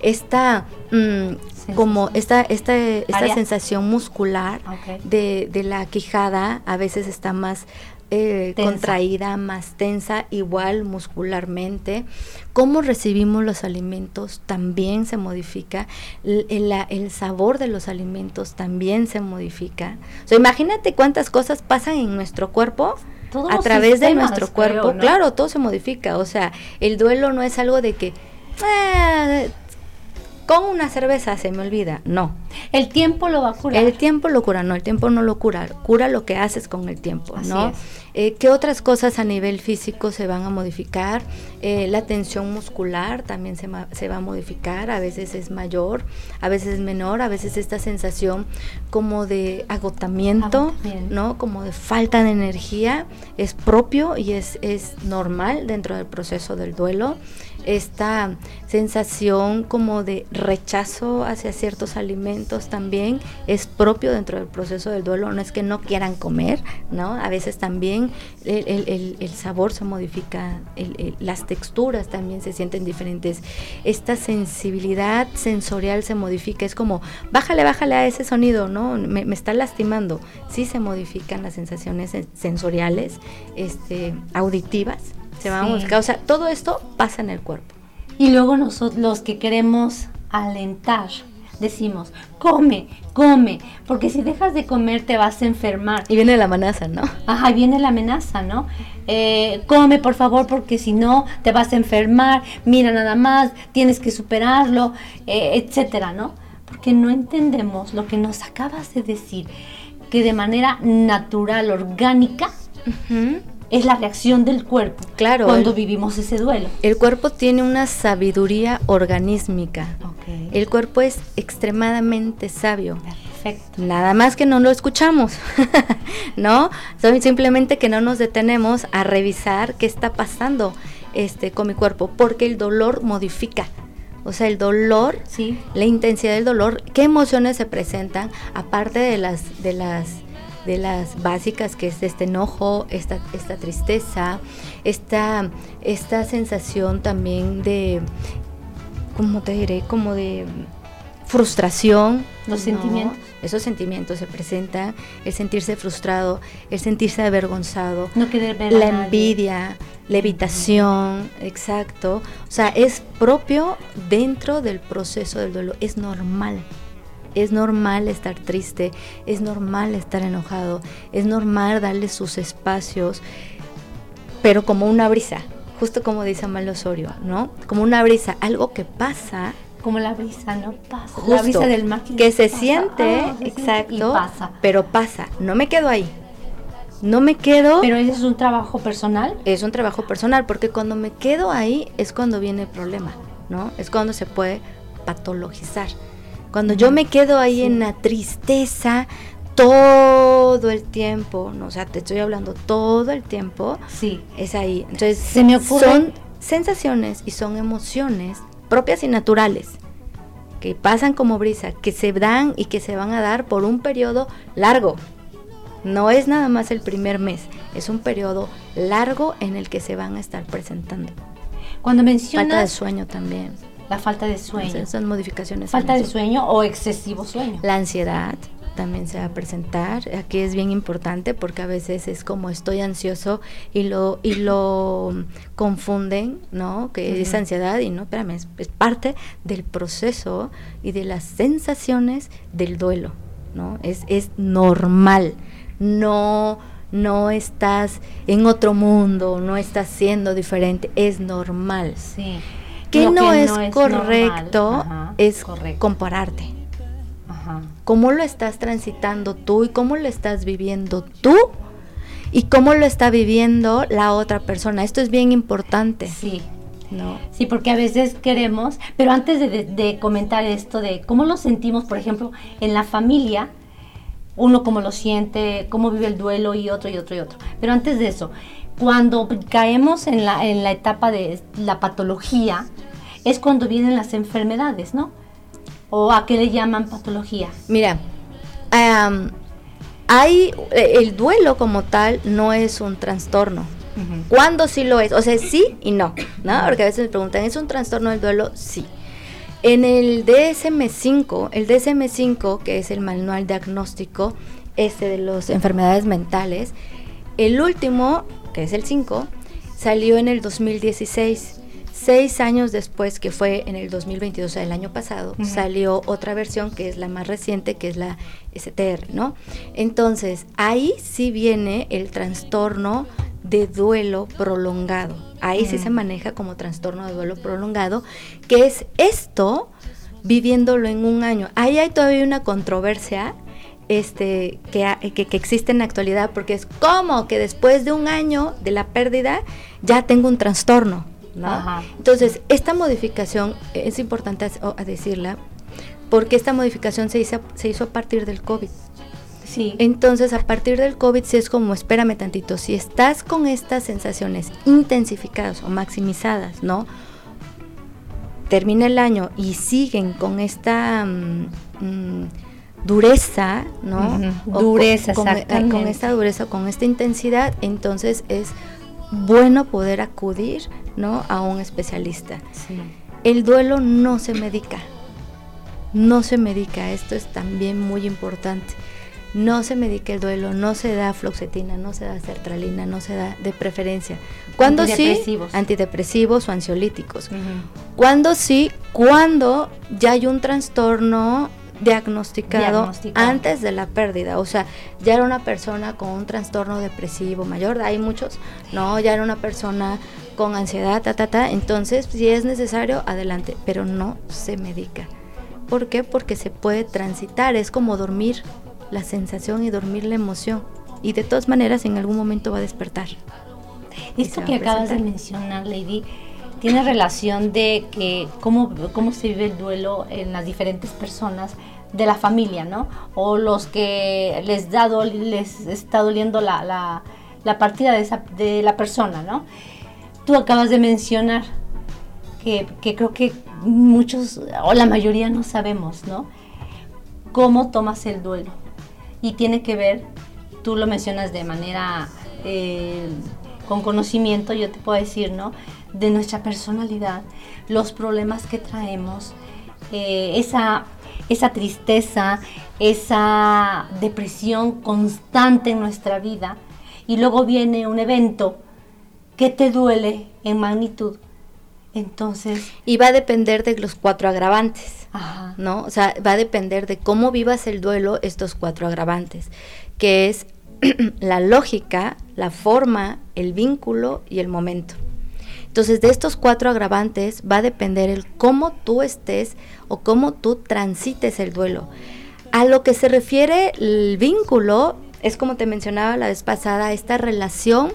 Speaker 2: Esta mm, como esta esta, esta sensación muscular de, de la quijada a veces está más eh, contraída, más tensa, igual muscularmente. Cómo recibimos los alimentos también se modifica, el, sabor de los alimentos también se modifica. O sea, imagínate cuántas cosas pasan en nuestro cuerpo. a través de nuestro cuerpo, claro, todo se modifica. O sea, el duelo no es algo de que eh, con una cerveza se me olvida. No.
Speaker 1: El tiempo lo va a curar.
Speaker 2: El tiempo lo cura, no, el tiempo no lo cura. Cura lo que haces con el tiempo, ¿no? Eh, ¿Qué otras cosas a nivel físico se van a modificar? Eh, la tensión muscular también se, se, va a modificar, a veces es mayor, a veces es menor, a veces esta sensación como de agotamiento, ¿no? Como de falta de energía es propio y es, es normal dentro del proceso del duelo esta sensación como de rechazo hacia ciertos alimentos también es propio dentro del proceso del duelo, no es que no quieran comer, ¿no? A veces también el, sabor se modifica, las texturas también se sienten diferentes, esta sensibilidad sensorial se modifica, es como, bájale, bájale a ese sonido, ¿no? Me, me está lastimando, sí se modifican las sensaciones sensoriales, este, auditivas, se va a O sea, todo esto pasa en el cuerpo.
Speaker 1: Y luego nosotros, los que queremos alentar, decimos, come, come, porque si dejas de comer te vas a enfermar.
Speaker 2: Y viene la amenaza, ¿no?
Speaker 1: Ajá, viene la amenaza, ¿no? Eh, come, por favor, porque si no te vas a enfermar, mira nada más, tienes que superarlo, eh, etcétera, ¿no? Porque no entendemos lo que nos acabas de decir, que de manera natural, orgánica, es la reacción del cuerpo
Speaker 2: claro,
Speaker 1: cuando vivimos ese duelo.
Speaker 2: El cuerpo tiene una sabiduría organísmica. El cuerpo es extremadamente sabio. Perfecto. Nada más que no lo escuchamos, ¿no? Simplemente que no nos detenemos a revisar qué está pasando este, con mi cuerpo, porque el dolor modifica. O sea, el dolor, sí. la intensidad del dolor, qué emociones se presentan, aparte de las, de las de las básicas, que es este enojo, esta, esta tristeza, esta, esta sensación también de, ¿cómo te diré? Como de frustración.
Speaker 1: Los sentimientos.
Speaker 2: Esos sentimientos se presentan, el sentirse frustrado, el sentirse avergonzado,
Speaker 1: no querer ver
Speaker 2: la envidia, la evitación, exacto. O sea, es propio dentro del proceso del duelo, es normal. Es normal estar triste, es normal estar enojado, es normal darle sus espacios, pero como una brisa, justo como dice Amal Osorio, ¿no? Como una brisa, algo que pasa.
Speaker 1: Como la brisa, no pasa.
Speaker 2: la brisa del mar que, se siente, ah, exacto, pasa. pero pasa. No me quedo ahí. No me quedo.
Speaker 1: Pero ese es un trabajo personal.
Speaker 2: Es un trabajo personal, porque cuando me quedo ahí es cuando viene el problema, ¿no? Es cuando se puede patologizar. Cuando yo me quedo ahí en la tristeza todo el tiempo, no, o sea, te estoy hablando todo el tiempo,
Speaker 1: sí.
Speaker 2: es ahí. Entonces, Se me son sensaciones y son emociones propias y naturales que pasan como brisa, que se dan y que se van a dar por un periodo largo. No es nada más el primer mes, es un periodo largo en el que se van a estar presentando.
Speaker 1: Cuando mencionas
Speaker 2: falta de sueño también
Speaker 1: la falta de sueño.
Speaker 2: son modificaciones.
Speaker 1: Falta de sueño o excesivo sueño.
Speaker 2: La ansiedad. también se va a presentar. Aquí es bien importante porque a veces es como estoy ansioso y lo y lo confunden, ¿no? Que es ansiedad y no, espérame, es, es, parte del proceso y de las sensaciones del duelo, ¿no? Es, es normal. No no estás en otro mundo, no estás siendo diferente, es normal.
Speaker 1: Sí.
Speaker 2: Que, no, es correcto es compararte. ¿Cómo lo estás transitando tú y cómo lo estás viviendo tú? Y cómo lo está viviendo la otra persona. Esto es bien importante.
Speaker 1: Sí. ¿no? Sí, porque a veces queremos, pero antes de, comentar esto de cómo lo sentimos, por ejemplo, en la familia, uno cómo lo siente, cómo vive el duelo y otro y otro y otro. Pero antes de eso, cuando caemos en la, en la etapa de la patología, es cuando vienen las enfermedades, ¿no? ¿O a qué le llaman patología?
Speaker 2: Mira, hay eh, el duelo como tal no es un trastorno. ¿Cuándo sí lo es? O sea, sí y no, ¿no? Porque a veces me preguntan, ¿es un trastorno del duelo? Sí. En el DSM-5, el DSM-5, que es el manual diagnóstico este de las enfermedades mentales, el último, que es el 5, salió en el 2016. Seis años después, que fue en el 2022, o sea, el año pasado, salió otra versión que es la más reciente, que es la STR, ¿no? Entonces, ahí sí viene el trastorno de duelo prolongado. Ahí sí se maneja como trastorno de duelo prolongado, que es esto viviéndolo en un año. Ahí hay todavía una controversia este, que, que, que, existe en la actualidad, porque es como que después de un año de la pérdida ya tengo un trastorno. Entonces, esta modificación es importante a, decirla porque esta modificación se hizo, se hizo a partir del COVID.
Speaker 1: Sí.
Speaker 2: Entonces, a partir del COVID, si es como, espérame tantito, si estás con estas sensaciones intensificadas o maximizadas, ¿no? Termina el año y siguen con esta mm, mm, dureza, ¿no?
Speaker 1: Dureza,
Speaker 2: con, con, esta dureza, con esta intensidad, entonces es bueno poder acudir ¿no? a un especialista. El duelo no se medica, no se medica, esto es también muy importante. No se medica el duelo, no se da floxetina, no se da sertralina, no se da de preferencia. Cuando sí, antidepresivos o ansiolíticos. Cuando sí, cuando ya hay un trastorno diagnosticado, antes de la pérdida. O sea, ya era una persona con un trastorno depresivo mayor, hay muchos, no, ya era una persona con ansiedad, ta, ta, ta. Entonces, si es necesario, adelante, pero no se medica. ¿Por qué? Porque se puede transitar, es como dormir la sensación y dormir la emoción. Y de todas maneras, en algún momento va a despertar.
Speaker 1: Esto que acabas de mencionar, Lady, tiene relación de que cómo, cómo se vive el duelo en las diferentes personas de la familia, ¿no? O los que les, da les está doliendo la, la, partida de, esa, de la persona, ¿no? Tú acabas de mencionar que, que, creo que muchos o la mayoría no sabemos, ¿no? Cómo tomas el duelo. Y tiene que ver, tú lo mencionas de manera eh, con conocimiento, yo te puedo decir, ¿no? De nuestra personalidad, los problemas que traemos, eh, esa, esa tristeza, esa depresión constante en nuestra vida, y luego viene un evento que te duele en magnitud. Entonces.
Speaker 2: Y va a depender de los cuatro agravantes, ¿no? O sea, va a depender de cómo vivas el duelo estos cuatro agravantes, que es la lógica, la forma, el vínculo y el momento. Entonces, de estos cuatro agravantes va a depender el cómo tú estés o cómo tú transites el duelo. A lo que se refiere el vínculo, es como te mencionaba la vez pasada, esta relación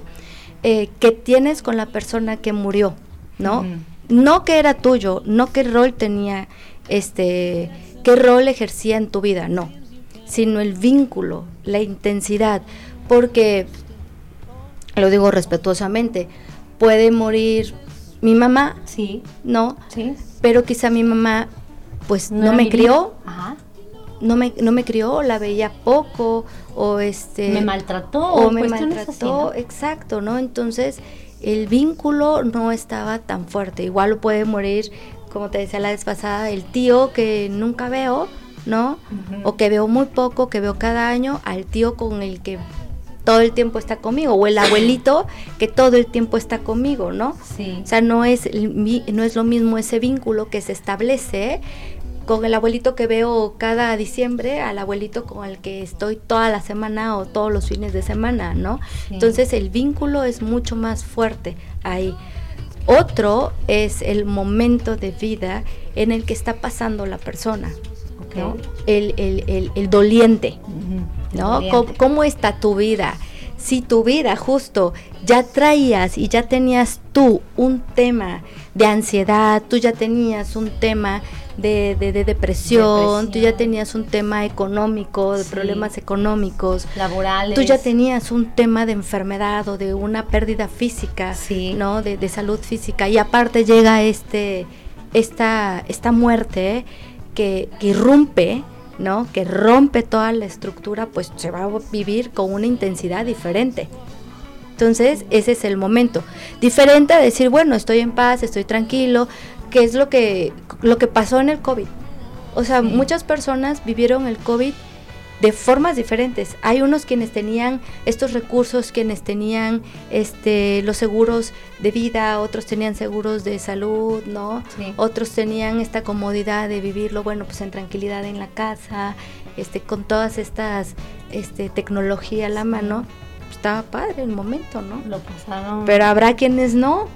Speaker 2: eh, que tienes con la persona que murió, ¿no? No que era tuyo, no qué rol tenía, este, qué rol ejercía en tu vida, no, sino el vínculo, la intensidad, porque, lo digo respetuosamente, puede morir mi mamá,
Speaker 1: sí,
Speaker 2: no, sí. pero quizá mi mamá pues no, me crió, no me no me crió, la veía poco o este
Speaker 1: me maltrató
Speaker 2: o me maltrató, exacto, ¿no? Entonces el vínculo no estaba tan fuerte. Igual puede morir, como te decía la vez pasada, el tío que nunca veo, ¿no? O que veo muy poco, que veo cada año, al tío con el que todo el tiempo está conmigo, o el abuelito que todo el tiempo está conmigo, ¿no?
Speaker 1: Sí.
Speaker 2: O sea, no es, no es lo mismo ese vínculo que se establece con el abuelito que veo cada diciembre al abuelito con el que estoy toda la semana o todos los fines de semana, ¿no? Entonces el vínculo es mucho más fuerte ahí. Otro es el momento de vida en el que está pasando la persona, ¿no? el, el, el, doliente, ¿no? ¿Cómo, está tu vida? Si tu vida justo ya traías y ya tenías tú un tema de ansiedad, tú ya tenías un tema de, de, depresión, tú ya tenías un tema económico, de problemas económicos,
Speaker 1: laborales.
Speaker 2: Tú ya tenías un tema de enfermedad o de una pérdida física, ¿no? De, de, salud física. Y aparte llega este, esta, esta muerte que, que irrumpe, ¿no? Que rompe toda la estructura, pues se va a vivir con una intensidad diferente. Entonces, ese es el momento. Diferente a decir, bueno, estoy en paz, estoy tranquilo, que es lo que, lo que pasó en el COVID. O sea, muchas personas vivieron el COVID de formas diferentes. Hay unos quienes tenían estos recursos, quienes tenían este los seguros de vida, otros tenían seguros de salud, ¿no? Otros tenían esta comodidad de vivirlo, bueno, pues en tranquilidad en la casa, este con todas estas este tecnología a la mano. Estaba padre el momento, ¿no?
Speaker 1: Lo pasaron.
Speaker 2: Pero habrá quienes no,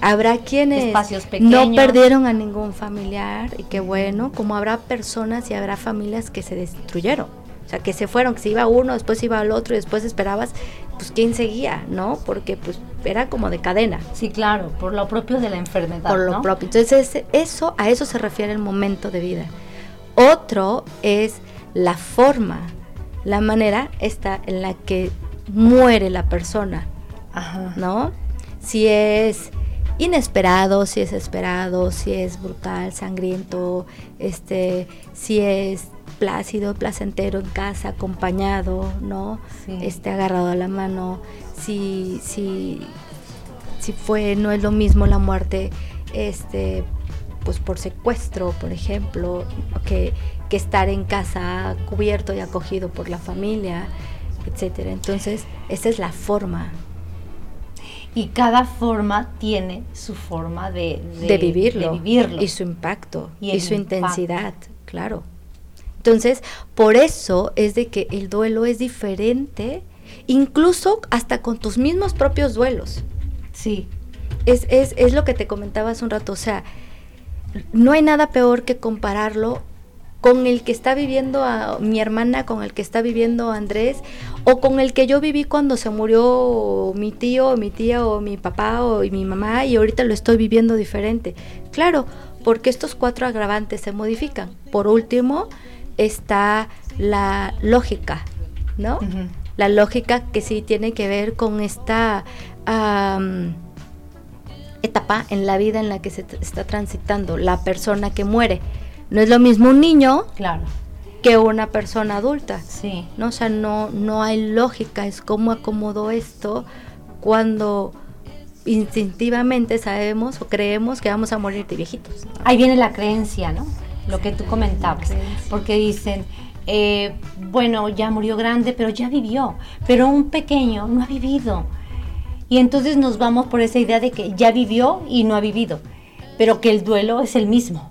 Speaker 2: Habrá quienes no perdieron a ningún familiar y qué bueno, como habrá personas y habrá familias que se destruyeron. Sea, que se fueron, que se iba uno, después iba al otro y después esperabas, pues quién seguía, ¿no? Porque pues era como de cadena.
Speaker 1: Sí, claro, por lo propio de la enfermedad.
Speaker 2: Por lo propio. Entonces, eso, a eso se refiere el momento de vida. Otro es la forma, la manera esta en la que muere la persona, Ajá. ¿no? Si es inesperado, si es esperado, si es brutal, sangriento, este, si es plácido, placentero en casa, acompañado, ¿no? Este, agarrado a la mano, si, si, si fue, no es lo mismo la muerte, este, pues por secuestro, por ejemplo, que, que estar en casa cubierto y acogido por la familia, etcétera. Entonces, esa es la forma
Speaker 1: y cada forma tiene su forma de,
Speaker 2: de, vivirlo, y su impacto y, su intensidad, claro. Entonces, por eso es de que el duelo es diferente, incluso hasta con tus mismos propios duelos.
Speaker 1: Sí.
Speaker 2: Es, es, es lo que te comentaba hace un rato, o sea, no hay nada peor que compararlo con el que está viviendo a mi hermana, con el que está viviendo Andrés, o con el que yo viví cuando se murió mi tío, o mi tía, o mi papá, o mi mamá, y ahorita lo estoy viviendo diferente. Claro, porque estos cuatro agravantes se modifican. Por último, está la lógica, ¿no? La lógica que sí tiene que ver con esta etapa en la vida en la que se está transitando la persona que muere no es lo mismo un niño
Speaker 1: claro.
Speaker 2: que una persona adulta.
Speaker 1: Sí.
Speaker 2: ¿no? O sea, no, no hay lógica, es cómo acomodó esto cuando instintivamente sabemos o creemos que vamos a morir de viejitos.
Speaker 1: Ahí viene la creencia, ¿no? Lo que tú comentabas, porque dicen, eh, bueno, ya murió grande, pero ya vivió, pero un pequeño no ha vivido. Y entonces nos vamos por esa idea de que ya vivió y no ha vivido, pero que el duelo es el mismo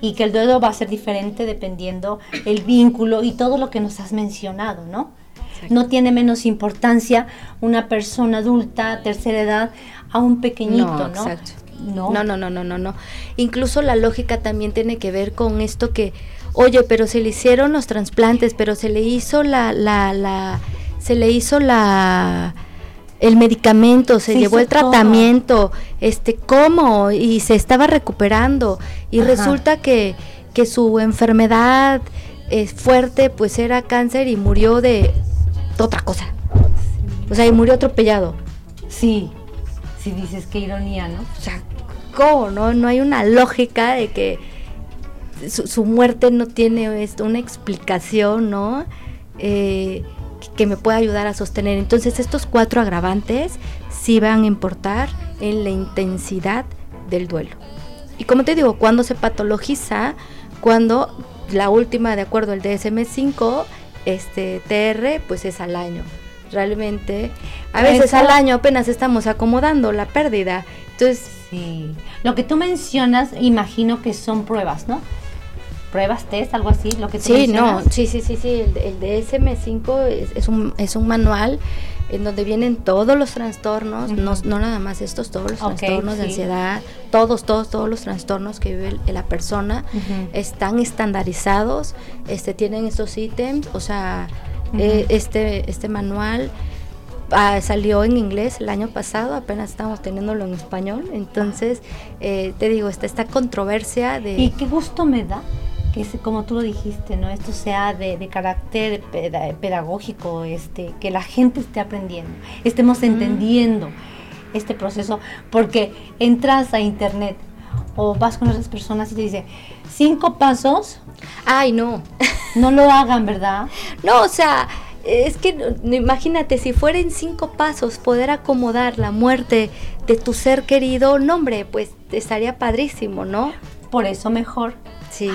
Speaker 1: y que el duelo va a ser diferente dependiendo el vínculo y todo lo que nos has mencionado, ¿no? No tiene menos importancia una persona adulta, tercera edad, a un pequeñito, ¿no?
Speaker 2: Exacto. No. no, no, no, no, no, no. Incluso la lógica también tiene que ver con esto que, oye, pero se le hicieron los trasplantes, pero se le hizo la, la, la, se le hizo la el medicamento, se, llevó el tratamiento, este, ¿cómo? Y se estaba recuperando. Y resulta que, que su enfermedad es fuerte, pues era cáncer y murió de otra cosa. O sea, y murió atropellado.
Speaker 1: Sí, si dices qué ironía, ¿no?
Speaker 2: O sea, ¿cómo? No, no hay una lógica de que su, su muerte no tiene esto, una explicación, ¿no? Eh, que me pueda ayudar a sostener. Entonces estos cuatro agravantes sí van a importar en la intensidad del duelo. Y como te digo, cuando se patologiza, cuando la última, de acuerdo al DSM5, este TR, pues es al año. Realmente, a veces al año apenas estamos acomodando la pérdida. Entonces,
Speaker 1: sí. Lo que tú mencionas, imagino que son pruebas, ¿no? Pruebas, test, algo así, lo que tú
Speaker 2: Sí, no, sí, sí, sí, sí, el, el DSM5 es, es, un, es un manual en donde vienen todos los trastornos, no, no, nada más estos, todos los trastornos de ansiedad, todos, todos, todos los trastornos que vive la persona están estandarizados, este, tienen estos ítems, o sea, eh, este, este manual ah, salió en inglés el año pasado, apenas estamos teniéndolo en español, entonces eh, te digo, está esta controversia de...
Speaker 1: Y qué gusto me da que como tú lo dijiste, ¿no? Esto sea de, de carácter pedagógico, este, que la gente esté aprendiendo, estemos entendiendo este proceso, porque entras a internet o vas con otras personas y te dice cinco pasos.
Speaker 2: Ay, no.
Speaker 1: No lo hagan, ¿verdad?
Speaker 2: No, o sea, es que imagínate, si fueran cinco pasos poder acomodar la muerte de tu ser querido, no hombre, pues estaría padrísimo, ¿no?
Speaker 1: Por eso mejor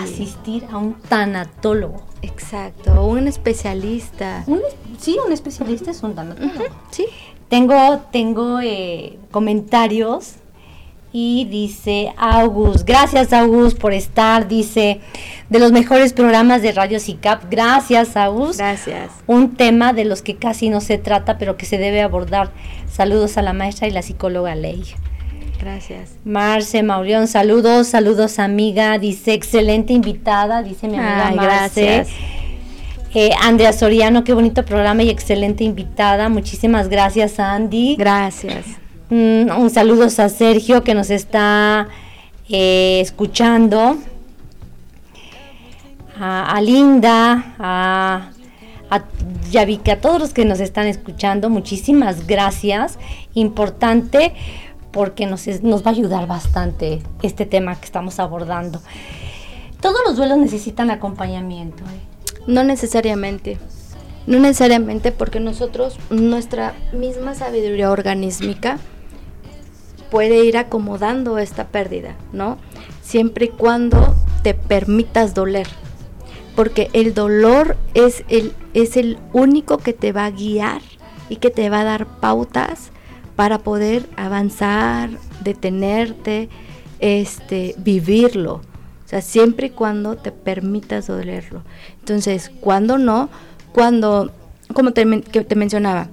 Speaker 1: asistir a un tanatólogo.
Speaker 2: Exacto, un especialista.
Speaker 1: sí, un especialista es un tanatólogo.
Speaker 2: sí.
Speaker 1: Tengo, tengo eh, comentarios y dice August, gracias August por estar, dice, de los mejores programas de Radio CICAP, gracias August.
Speaker 2: Gracias.
Speaker 1: Un tema de los que casi no se trata, pero que se debe abordar. Saludos a la maestra y la psicóloga Ley.
Speaker 2: Gracias.
Speaker 1: Marce Maurión, saludos, saludos amiga, dice excelente invitada, dice mi amiga Marce. Gracias. Eh, Andrea Soriano, qué bonito programa y excelente invitada. Muchísimas gracias, Andy.
Speaker 2: Gracias.
Speaker 1: Mm, un saludo a Sergio que nos está eh, escuchando. A, Linda, a, a Yavika, a todos los que nos están escuchando, muchísimas gracias. Importante porque nos, nos va a ayudar bastante este tema que estamos abordando. Todos los duelos necesitan acompañamiento. ¿eh?
Speaker 2: No necesariamente. No necesariamente porque nosotros, nuestra misma sabiduría organísmica puede ir acomodando esta pérdida, ¿no? Siempre y cuando te permitas doler. Porque el dolor es el, es el único que te va a guiar y que te va a dar pautas para poder avanzar, detenerte, este, vivirlo. O sea, siempre y cuando te permitas dolerlo. Entonces, cuando no, cuando, como te, te mencionaba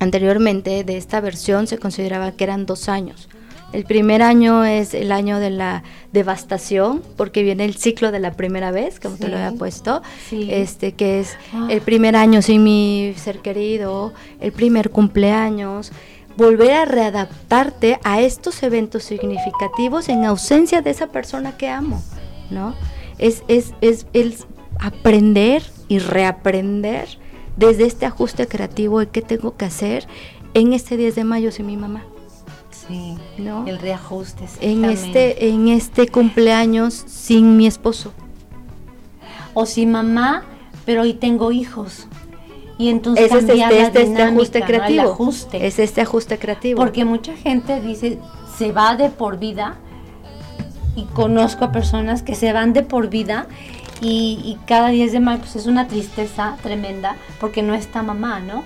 Speaker 2: anteriormente, de esta versión se consideraba que eran dos años. El primer año es el año de la devastación, porque viene el ciclo de la primera vez, como te lo había puesto, este que es ah. el primer año sin mi ser querido, el primer cumpleaños, volver a readaptarte a estos eventos significativos en ausencia de esa persona que amo, ¿no? Es, es, es el aprender y reaprender desde este ajuste creativo de qué tengo que hacer en este 10 de mayo sin mi mamá.
Speaker 1: Sí, ¿no? El reajuste.
Speaker 2: En este, en este cumpleaños sin mi esposo.
Speaker 1: O sin mamá, pero hoy tengo hijos y entonces
Speaker 2: es este, este, este ajuste creativo. Es este ajuste creativo.
Speaker 1: Porque mucha gente dice, se va de por vida, y conozco a personas que se van de por vida y, cada 10 de mayo pues, es una tristeza tremenda porque no está mamá, ¿no?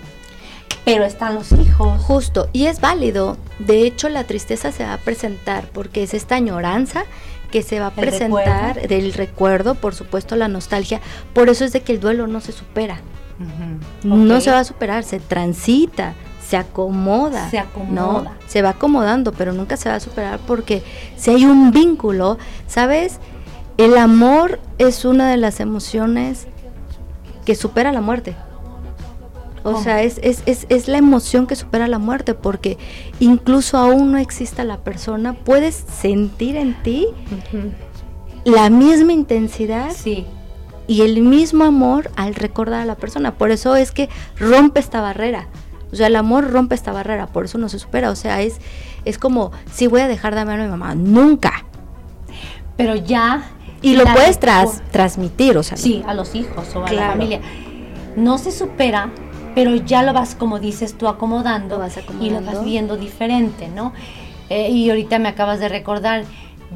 Speaker 1: Pero están los hijos.
Speaker 2: Justo, y es válido. De hecho, la tristeza se va a presentar porque es esta añoranza que se va a presentar del recuerdo, por supuesto la nostalgia. Por eso es de que el duelo no se supera. No se va a superar, se transita, se acomoda.
Speaker 1: Se acomoda.
Speaker 2: Se va acomodando, pero nunca se va a superar porque si hay un vínculo, ¿sabes? El amor es una de las emociones que supera la muerte. O sea, es, es, es, es, la emoción que supera la muerte, porque incluso aún no exista la persona, puedes sentir en ti la misma intensidad
Speaker 1: sí
Speaker 2: y el mismo amor al recordar a la persona. Por eso es que rompe esta barrera. O sea, el amor rompe esta barrera, por eso no se supera. O sea, es, es como, si voy a dejar de amar a mi mamá, nunca.
Speaker 1: Pero ya...
Speaker 2: Y lo puedes tras, transmitir, o sea.
Speaker 1: Sí, a los hijos o a la familia. No se supera, pero ya lo vas, como dices tú, acomodando,
Speaker 2: vas
Speaker 1: y lo vas viendo diferente, ¿no? Eh, y ahorita me acabas de recordar,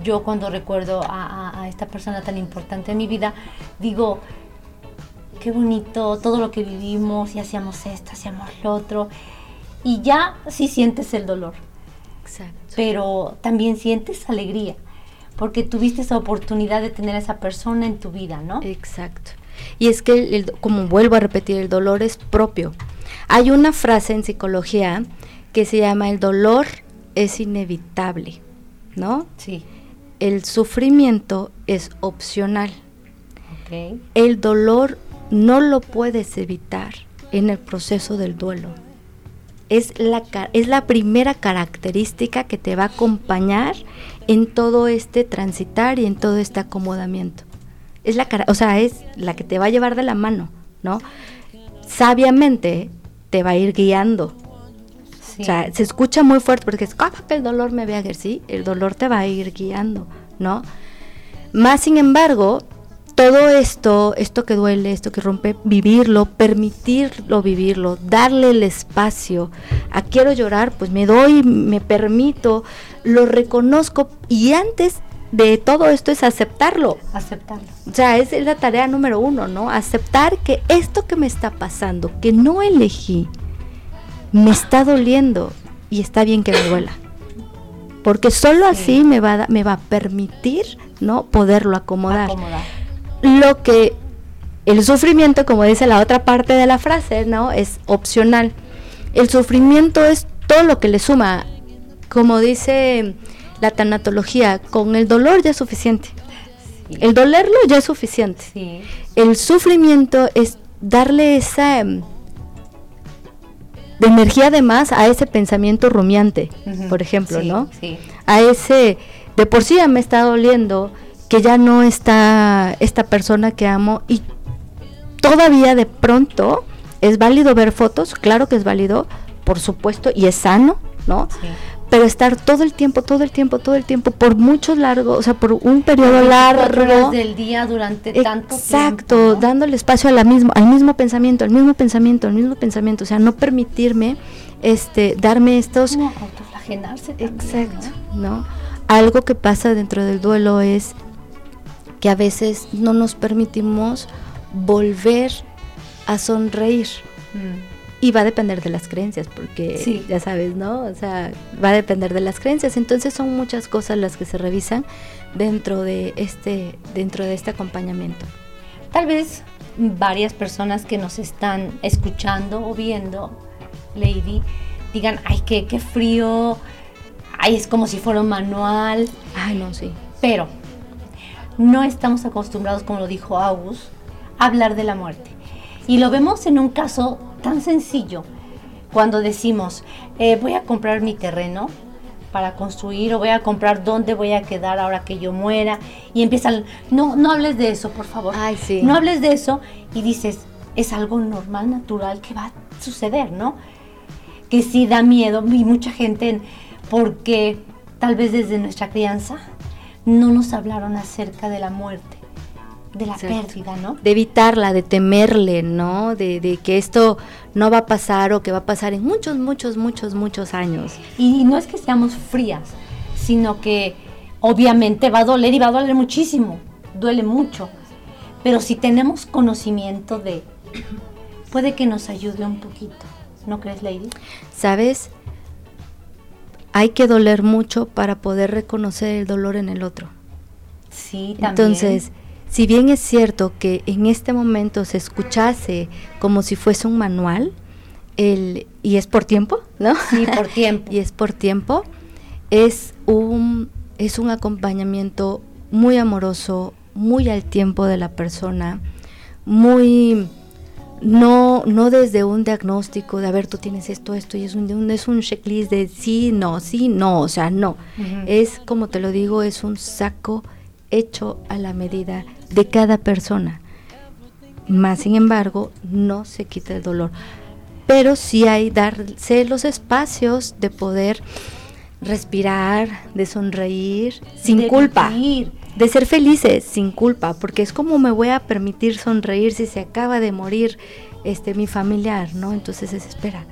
Speaker 1: yo cuando recuerdo a, esta persona tan importante en mi vida, digo, qué bonito todo lo que vivimos y hacíamos esto, hacíamos lo otro. Y ya sí sientes el dolor. Exacto. Pero también sientes alegría, porque tuviste esa oportunidad de tener a esa persona en tu vida, ¿no?
Speaker 2: Exacto. Y es que, como vuelvo a repetir, el dolor es propio. Hay una frase en psicología que se llama el dolor es inevitable, ¿no?
Speaker 1: Sí.
Speaker 2: El sufrimiento es opcional. El dolor no lo puedes evitar en el proceso del duelo. Es la, es la primera característica que te va a acompañar en todo este transitar y en todo este acomodamiento. Es la, o sea, es la que te va a llevar de la mano, ¿no? Sabiamente te va a ir guiando. O sea, se escucha muy fuerte porque es como que el dolor me vea, sí, el dolor te va a ir guiando, ¿no? Más sin embargo, todo esto, esto que duele, esto que rompe, vivirlo, permitirlo vivirlo, darle el espacio. A quiero llorar, pues me doy, me permito, lo reconozco y antes de todo esto es aceptarlo.
Speaker 1: Aceptarlo.
Speaker 2: O sea, es la tarea número uno, ¿no? Aceptar que esto que me está pasando, que no elegí, me está doliendo y está bien que me duela. Porque solo así me va, a, me va a permitir, ¿no? Poderlo acomodar. Lo que el sufrimiento, como dice la otra parte de la frase, ¿no? Es opcional. El sufrimiento es todo lo que le suma. Como dice la tanatología, con el dolor ya es suficiente. El dolerlo ya es suficiente. El sufrimiento es darle esa em, de energía además a ese pensamiento rumiante, por ejemplo, ¿no? A ese, de por sí ya me está doliendo que ya no está esta persona que amo y todavía de pronto es válido ver fotos, claro que es válido, por supuesto, y es sano, ¿no? pero estar todo el tiempo, todo el tiempo, todo el tiempo, por mucho largo, o sea, por un periodo largo.
Speaker 1: del día durante tanto
Speaker 2: Exacto, dándole espacio a la mismo, al mismo pensamiento, al mismo pensamiento, al mismo pensamiento, o sea, no permitirme este darme estos
Speaker 1: no, autoflagelarse
Speaker 2: Exacto, ¿no? Algo que pasa dentro del duelo es que a veces no nos permitimos volver a sonreír. Mm y va a depender de las creencias, porque ya sabes, ¿no? O sea, va a depender de las creencias. Entonces son muchas cosas las que se revisan dentro de este, dentro de este acompañamiento.
Speaker 1: Tal vez varias personas que nos están escuchando o viendo, Lady, digan, ay, qué, qué frío, ay, es como si fuera un manual.
Speaker 2: Ay, no, sí.
Speaker 1: Pero no estamos acostumbrados, como lo dijo August, a hablar de la muerte. Y lo vemos en un caso tan sencillo cuando decimos, eh, voy a comprar mi terreno para construir o voy a comprar dónde voy a quedar ahora que yo muera y empiezan, no, no hables de eso, por favor. No hables de eso y dices, es algo normal, natural que va a suceder, ¿no? Que sí da miedo y mucha gente, porque tal vez desde nuestra crianza no nos hablaron acerca de la muerte de la pérdida, ¿no?
Speaker 2: De evitarla, de temerle, ¿no? De, que esto no va a pasar o que va a pasar en muchos, muchos, muchos, muchos años.
Speaker 1: Y, no es que seamos frías, sino que obviamente va a doler y va a doler muchísimo, duele mucho. Pero si tenemos conocimiento de, puede que nos ayude un poquito, ¿no crees, Lady?
Speaker 2: Sabes, hay que doler mucho para poder reconocer el dolor en el otro.
Speaker 1: Sí, también.
Speaker 2: Entonces, si bien es cierto que en este momento se escuchase como si fuese un manual, el, y es por tiempo, ¿no?
Speaker 1: Sí, por tiempo.
Speaker 2: y es por tiempo, es un, es un acompañamiento muy amoroso, muy al tiempo de la persona, muy no no desde un diagnóstico de a ver tú tienes esto esto y es un, es un checklist de sí no sí no o sea no es como te lo digo es un saco hecho a la medida de cada persona. Más sin embargo, no se quita el dolor. Pero sí hay darse los espacios de poder respirar, de sonreír sin culpa, de ser felices sin culpa, porque es como me voy a permitir sonreír si se acaba de morir este mi familiar, ¿no? Entonces es espera.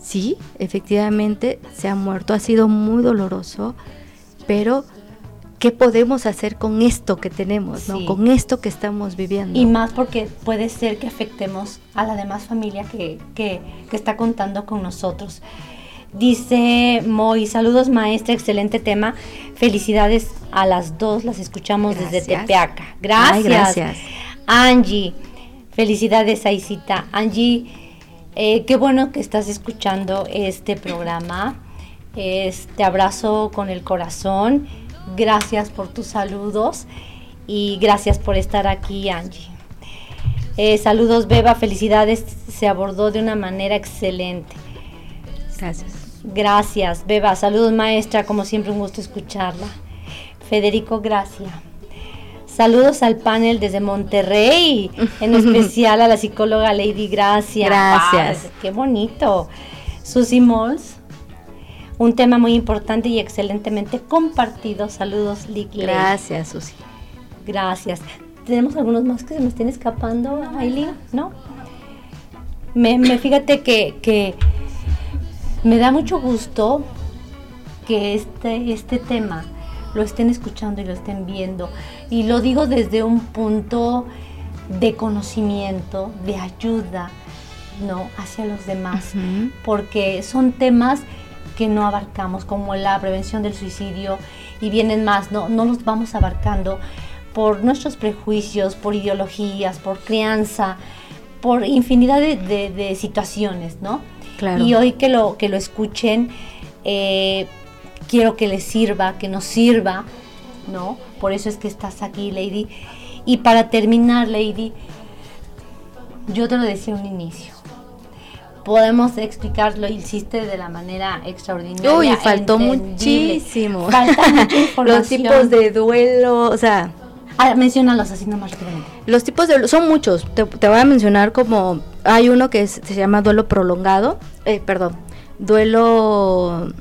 Speaker 2: Sí, efectivamente se ha muerto, ha sido muy doloroso, pero qué podemos hacer con esto que tenemos, ¿no? Con esto que estamos viviendo.
Speaker 1: Y más porque puede ser que afectemos a la demás familia que, que, que está contando con nosotros. Dice Moy, saludos maestra, excelente tema. Felicidades a las dos, las escuchamos desde Tepeaca. Gracias. gracias. Angie, felicidades Aisita. Angie, eh, qué bueno que estás escuchando este programa. te abrazo con el corazón. Gracias por tus saludos y gracias por estar aquí, Angie. Eh, saludos, Beba, felicidades. Se abordó de una manera excelente.
Speaker 2: Gracias.
Speaker 1: Gracias, Beba. Saludos, maestra. Como siempre, un gusto escucharla. Federico, gracias. Saludos al panel desde Monterrey, en especial a la psicóloga Lady Gracia.
Speaker 2: Gracias.
Speaker 1: qué bonito. Susi Mols, un tema muy importante y excelentemente compartido. Saludos, Lick
Speaker 2: Gracias, Susi.
Speaker 1: Gracias. ¿Tenemos algunos más que se me estén escapando, Aileen? ¿No? Me, me fíjate que, que me da mucho gusto que este, este tema lo estén escuchando y lo estén viendo. Y lo digo desde un punto de conocimiento, de ayuda, ¿no? Hacia los demás. Porque son temas que no abarcamos, como la prevención del suicidio, y vienen más, no, no los vamos abarcando por nuestros prejuicios, por ideologías, por crianza, por infinidad de, de situaciones, ¿no? Y hoy que lo, que lo escuchen, eh, quiero que les sirva, que nos sirva, ¿no? Por eso es que estás aquí, Lady. Y para terminar, Lady, yo te lo decía un inicio. Podemos explicarlo, hiciste de la manera extraordinaria.
Speaker 2: Uy, faltó muchísimo. Falta mucha información. Los tipos de duelo, o sea,
Speaker 1: Ah, menciónalos así nomás rápidamente.
Speaker 2: Los tipos de son muchos. Te, voy a mencionar como hay uno que se llama duelo prolongado, eh, perdón, duelo,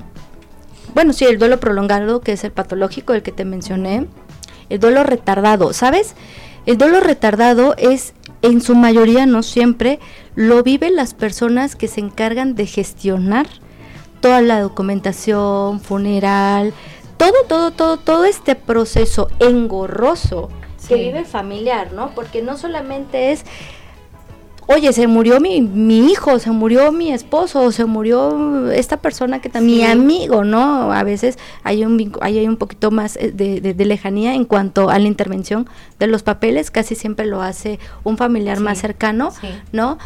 Speaker 2: bueno sí, el duelo prolongado que es el patológico, el que te mencioné, el duelo retardado, ¿sabes? El duelo retardado es en su mayoría, no siempre, lo viven las personas que se encargan de gestionar toda la documentación funeral, todo, todo, todo, todo este proceso engorroso que vive familiar, ¿no? Porque no solamente es, oye, se murió mi, mi hijo, se murió mi esposo, se murió esta persona que también, mi amigo, ¿no? A veces hay un, hay un poquito más eh, de, de, lejanía en cuanto a la intervención de los papeles, casi siempre lo hace un familiar más cercano, ¿no?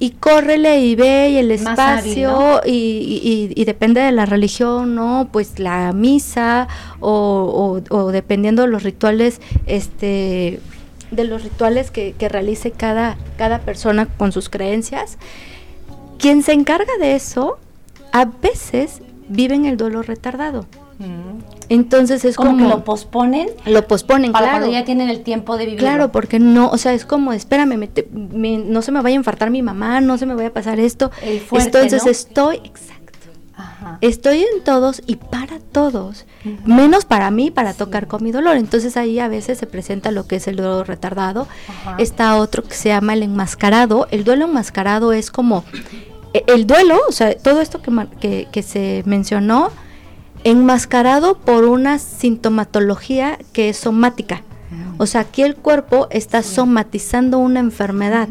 Speaker 2: Y córrele y ve y el espacio y, y, depende de la religión, ¿no? Pues la misa o, o, dependiendo de los rituales, este de los rituales que, que, realice cada, cada persona con sus creencias. Quien se encarga de eso, a veces vive en el dolor retardado. Entonces es como,
Speaker 1: que lo posponen.
Speaker 2: Lo posponen,
Speaker 1: para
Speaker 2: claro.
Speaker 1: cuando ya tienen el tiempo de vivir.
Speaker 2: Claro, porque no, o sea, es como, espérame, no se me vaya a infartar mi mamá, no se me vaya a pasar esto. Entonces estoy, exacto. Estoy en todos y para todos, menos para mí, para tocar con mi dolor. Entonces ahí a veces se presenta lo que es el dolor retardado. Está otro que se llama el enmascarado. El duelo enmascarado es como e, el duelo, o sea, todo esto que, que, que se mencionó, enmascarado por una sintomatología que es somática. O sea, aquí el cuerpo está somatizando una enfermedad.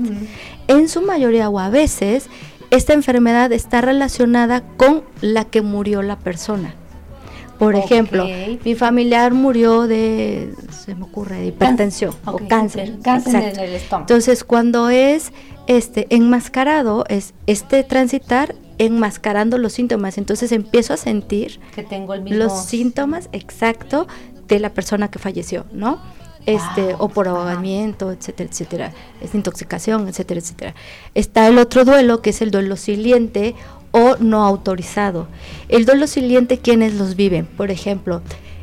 Speaker 2: En su mayoría o a veces, esta enfermedad está relacionada con la que murió la persona. Por ejemplo, mi familiar murió de, se me ocurre, de hipertensión o cáncer.
Speaker 1: Cáncer en el estómago.
Speaker 2: Entonces, cuando es este enmascarado, es este transitar enmascarando los síntomas. Entonces empiezo a sentir
Speaker 1: que tengo
Speaker 2: los síntomas exacto de la persona que falleció, ¿no? Este, o por ahogamiento, etcétera, etcétera, es intoxicación, etcétera, etcétera. Está el otro duelo que es el duelo siliente o no autorizado. El duelo siliente, ¿quiénes los viven? Por ejemplo,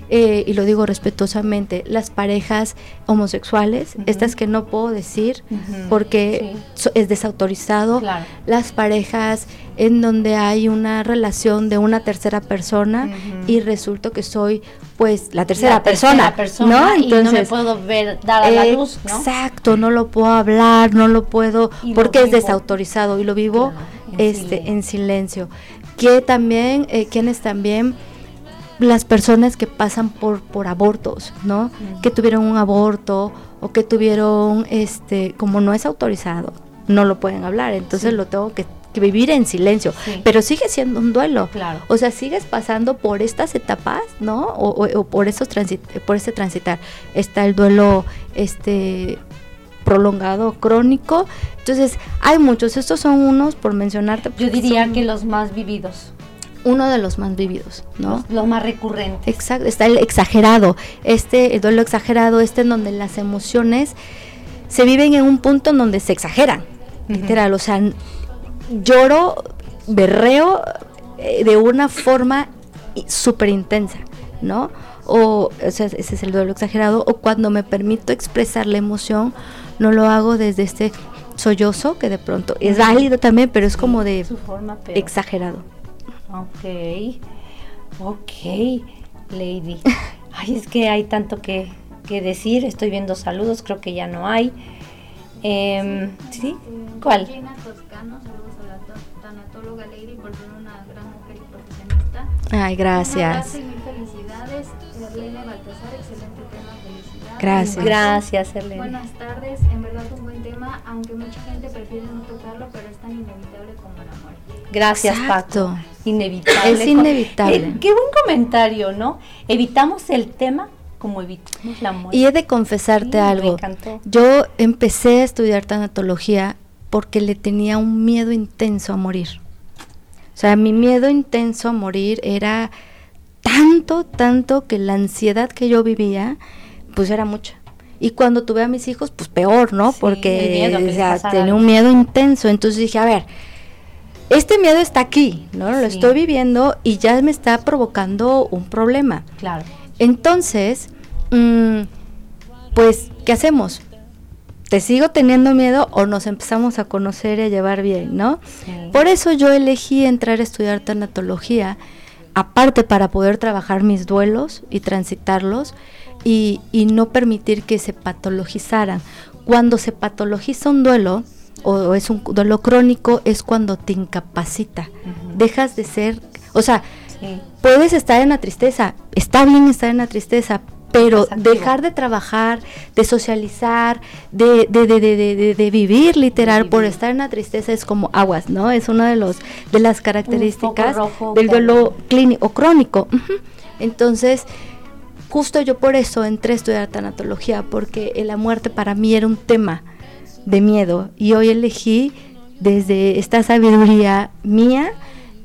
Speaker 2: eh, y lo digo respetuosamente, las parejas homosexuales, estas que no puedo decir porque es desautorizado, las parejas en donde hay una relación de una tercera persona y resulto que soy pues la tercera, persona,
Speaker 1: ¿no? Entonces, no me puedo ver dar a la luz,
Speaker 2: Exacto, no lo puedo hablar, no lo puedo porque es desautorizado y lo vivo en este silencio. en silencio. Que también eh, quienes también las personas que pasan por, por abortos, ¿no? Que tuvieron un aborto o que tuvieron, este, como no es autorizado, no lo pueden hablar, entonces lo tengo que, vivir en silencio, pero sigue siendo un duelo.
Speaker 1: Claro.
Speaker 2: O sea, sigues pasando por estas etapas, ¿no? O, por esos transit por ese transitar. Está el duelo, este prolongado, crónico. Entonces, hay muchos. Estos son unos, por mencionarte.
Speaker 1: Yo diría que los más vividos
Speaker 2: uno de los más vividos, ¿no?
Speaker 1: Los, más recurrentes.
Speaker 2: Exacto, está el exagerado, este, el duelo exagerado, este en donde las emociones se viven en un punto en donde se exageran, literal, o sea, lloro, berreo eh, de una forma súper intensa, ¿no? O, o sea, ese es el duelo exagerado, o cuando me permito expresar la emoción, no lo hago desde este sollozo, que de pronto es válido también, pero es como de exagerado.
Speaker 1: Ok, ok, Lady. Ay, es que hay tanto que, que decir. Estoy viendo saludos, creo que ya no hay. Eh, ¿Sí? ¿Cuál?
Speaker 3: Toscano, saludos a la tanatóloga Lady por ser una gran mujer y profesionista.
Speaker 2: Ay, gracias.
Speaker 3: Un y felicidades. Erlene Baltasar, excelente tema, felicidades.
Speaker 2: Gracias.
Speaker 1: Gracias, Erlene.
Speaker 3: Buenas tardes, en verdad un buen tema, aunque mucha gente prefiere no tocarlo, pero es tan inevitable como la muerte.
Speaker 1: Gracias, Paco inevitable.
Speaker 2: Es inevitable.
Speaker 1: Eh, qué buen comentario, ¿no? Evitamos el tema como evitamos la muerte.
Speaker 2: Y he de confesarte algo. Yo empecé a estudiar tanatología porque le tenía un miedo intenso a morir. O sea, mi miedo intenso a morir era tanto, tanto que la ansiedad que yo vivía, pues era mucha. Y cuando tuve a mis hijos, pues peor, ¿no? porque tenía un miedo intenso. Entonces dije, a ver, este miedo está aquí, ¿no? Lo estoy viviendo y ya me está provocando un problema.
Speaker 1: Claro.
Speaker 2: Entonces, mm, pues, ¿qué hacemos? ¿Te sigo teniendo miedo o nos empezamos a conocer y a llevar bien, no? Por eso yo elegí entrar a estudiar tanatología, aparte para poder trabajar mis duelos y transitarlos y, y no permitir que se patologizaran. Cuando se patologiza un duelo, o, es un dolor crónico es cuando te incapacita. Dejas de ser, o sea, puedes estar en la tristeza, está bien estar en la tristeza, pero dejar de trabajar, de socializar, de, de, de, de vivir literal por estar en la tristeza es como aguas, ¿no? Es una de los de las características del dolor clínico crónico. Entonces, justo yo por eso entré a estudiar tanatología, porque la muerte para mí era un tema de miedo. Y hoy elegí desde esta sabiduría mía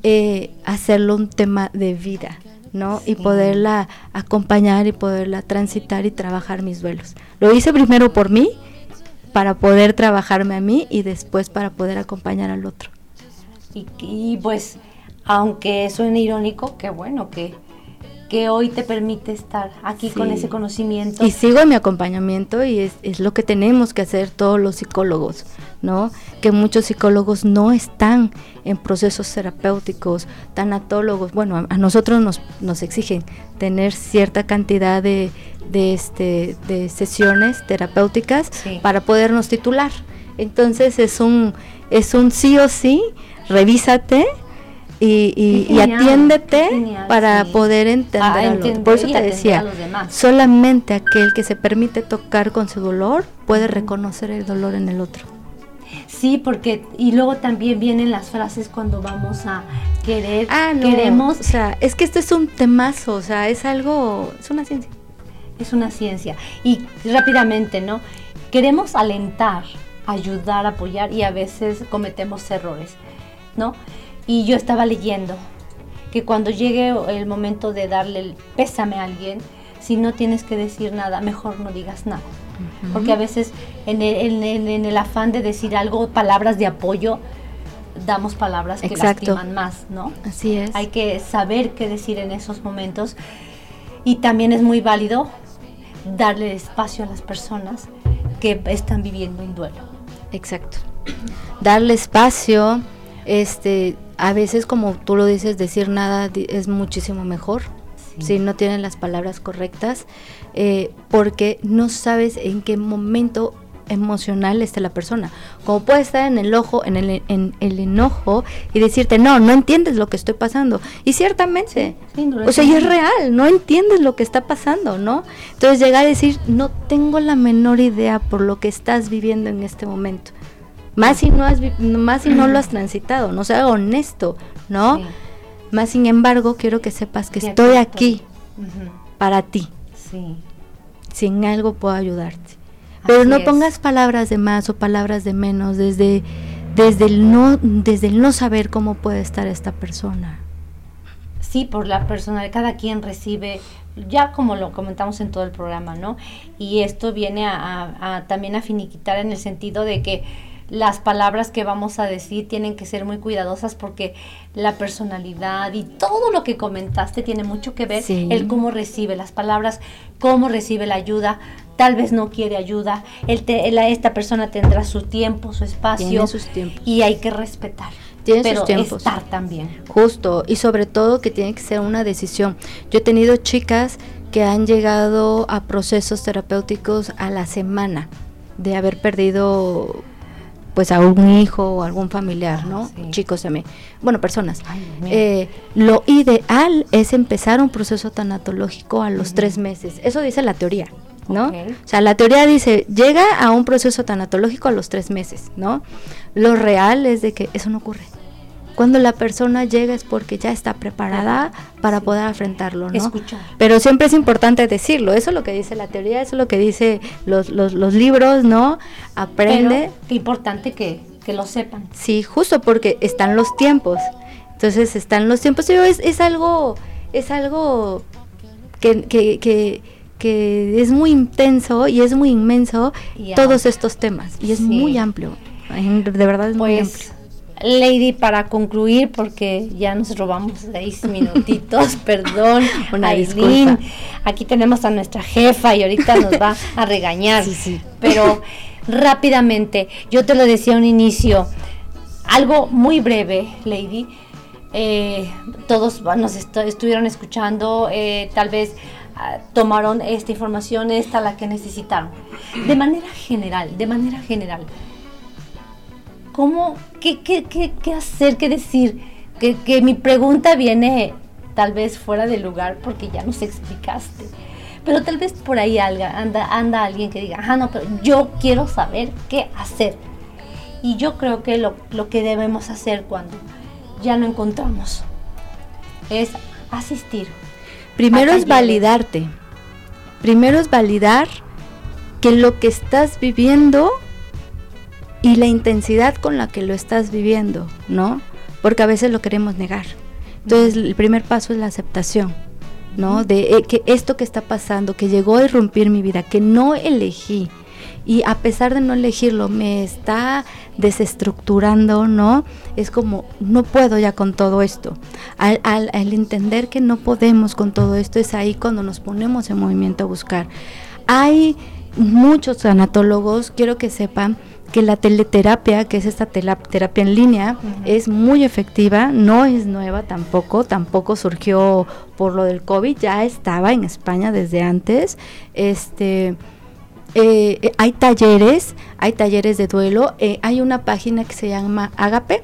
Speaker 2: eh, hacerlo un tema de vida, ¿no? Y poderla acompañar y poderla transitar y trabajar mis duelos. Lo hice primero por mí, para poder trabajarme a mí y después para poder acompañar al otro.
Speaker 1: Y, y pues, aunque suene irónico, qué bueno que que hoy te permite estar aquí con ese conocimiento.
Speaker 2: Y sigo en mi acompañamiento y es, es, lo que tenemos que hacer todos los psicólogos, ¿no? Que muchos psicólogos no están en procesos terapéuticos, tanatólogos, bueno, a, nosotros nos, nos exigen tener cierta cantidad de, de, este, de sesiones terapéuticas para podernos titular. Entonces es un, es un sí o sí, revísate, y, atiéndete para poder entender. Ah, Por eso te decía, solamente aquel que se permite tocar con su dolor puede reconocer el dolor en el otro.
Speaker 1: Sí, porque y luego también vienen las frases cuando vamos a querer,
Speaker 2: ah,
Speaker 1: queremos,
Speaker 2: o sea, es que esto es un temazo, o sea, es algo, es una ciencia.
Speaker 1: Es una ciencia y rápidamente, ¿no? Queremos alentar, ayudar, apoyar y a veces cometemos errores, ¿no? Y yo estaba leyendo que cuando llegue el momento de darle el pésame a alguien, si no tienes que decir nada, mejor no digas nada. Porque a veces en el, afán de decir algo, palabras de apoyo, damos palabras que lastiman más, ¿no?
Speaker 2: Así es.
Speaker 1: Hay que saber qué decir en esos momentos. Y también es muy válido darle espacio a las personas que están viviendo un duelo.
Speaker 2: Exacto. Darle espacio, este, a veces como tú lo dices, decir nada es muchísimo mejor. Si no tienen las palabras correctas, eh, porque no sabes en qué momento emocional esté la persona. Como puede estar en el ojo, en el, en el enojo y decirte, no, no entiendes lo que estoy pasando. Y ciertamente, o sea, y es real, no entiendes lo que está pasando, ¿no? Entonces llegar a decir, no tengo la menor idea por lo que estás viviendo en este momento. Más si no, has, más si no lo has transitado, no sea honesto, ¿no? Más sin embargo, quiero que sepas que estoy aquí para ti. Sí. Si en algo puedo ayudarte. Pero no pongas palabras de más o palabras de menos desde, desde, el no, desde el no saber cómo puede estar esta persona.
Speaker 1: Sí, por la persona, cada quien recibe, ya como lo comentamos en todo el programa, ¿no? Y esto viene a también a finiquitar en el sentido de que las palabras que vamos a decir tienen que ser muy cuidadosas porque la personalidad y todo lo que comentaste tiene mucho que ver el cómo recibe las palabras, cómo recibe la ayuda, tal vez no quiere ayuda, el esta persona tendrá su tiempo, su espacio
Speaker 2: sus tiempos.
Speaker 1: y hay que respetar.
Speaker 2: Tiene sus tiempos.
Speaker 1: estar también.
Speaker 2: Justo, y sobre todo que tiene que ser una decisión. Yo he tenido chicas que han llegado a procesos terapéuticos a la semana de haber perdido pues a un hijo o algún familiar, ah, ¿no? Chicos también, bueno, personas. eh, lo ideal es empezar un proceso tanatológico a los tres meses. Eso dice la teoría, ¿no? O sea, la teoría dice, llega a un proceso tanatológico a los tres meses, ¿no? Lo real es de que eso no ocurre. Cuando la persona llega es porque ya está preparada para poder enfrentarlo, ¿no?
Speaker 1: Escuchar.
Speaker 2: Pero siempre es importante decirlo, eso es lo que dice la teoría, eso es lo que dice los, los, los libros, ¿no? Aprende.
Speaker 1: qué importante que, que, lo sepan.
Speaker 2: Sí, justo porque están los tiempos. Entonces están los tiempos. Es, es algo, es algo que, que, que, que, es muy intenso y es muy inmenso todos estos temas. Y es muy amplio. De verdad es muy pues, amplio
Speaker 1: Lady, para concluir, porque ya nos robamos seis minutitos, perdón,
Speaker 2: una disculpa.
Speaker 1: Aquí tenemos a nuestra jefa y ahorita nos va a regañar.
Speaker 2: Sí, sí.
Speaker 1: Pero rápidamente, yo te lo decía a un inicio, algo muy breve, Lady. Eh, todos nos estuvieron escuchando, eh, tal vez ah, tomaron esta información, esta la que necesitaron. De manera general, de manera general ¿cómo, qué, qué, qué, qué hacer, qué decir? Que, que, mi pregunta viene tal vez fuera de lugar porque ya nos explicaste. Pero tal vez por ahí anda, anda alguien que diga, ah, no, pero yo quiero saber qué hacer. Y yo creo que lo, lo que debemos hacer cuando ya no encontramos es asistir.
Speaker 2: Primero es validarte. Primero es validar que lo que estás viviendo y la intensidad con la que lo estás viviendo, ¿no? Porque a veces lo queremos negar. Entonces, el primer paso es la aceptación, ¿no? De eh, que esto que está pasando, que llegó a irrumpir mi vida, que no elegí, y a pesar de no elegirlo, me está desestructurando, ¿no? Es como, no puedo ya con todo esto. Al, al, al entender que no podemos con todo esto, es ahí cuando nos ponemos en movimiento a buscar. Hay muchos sanatólogos, quiero que sepan, que la teleterapia, que es esta terapia en línea, es muy efectiva, no es nueva tampoco, tampoco surgió por lo del COVID, ya estaba en España desde antes. Este, eh, hay talleres, hay talleres de duelo, eh, hay una página que se llama Agape,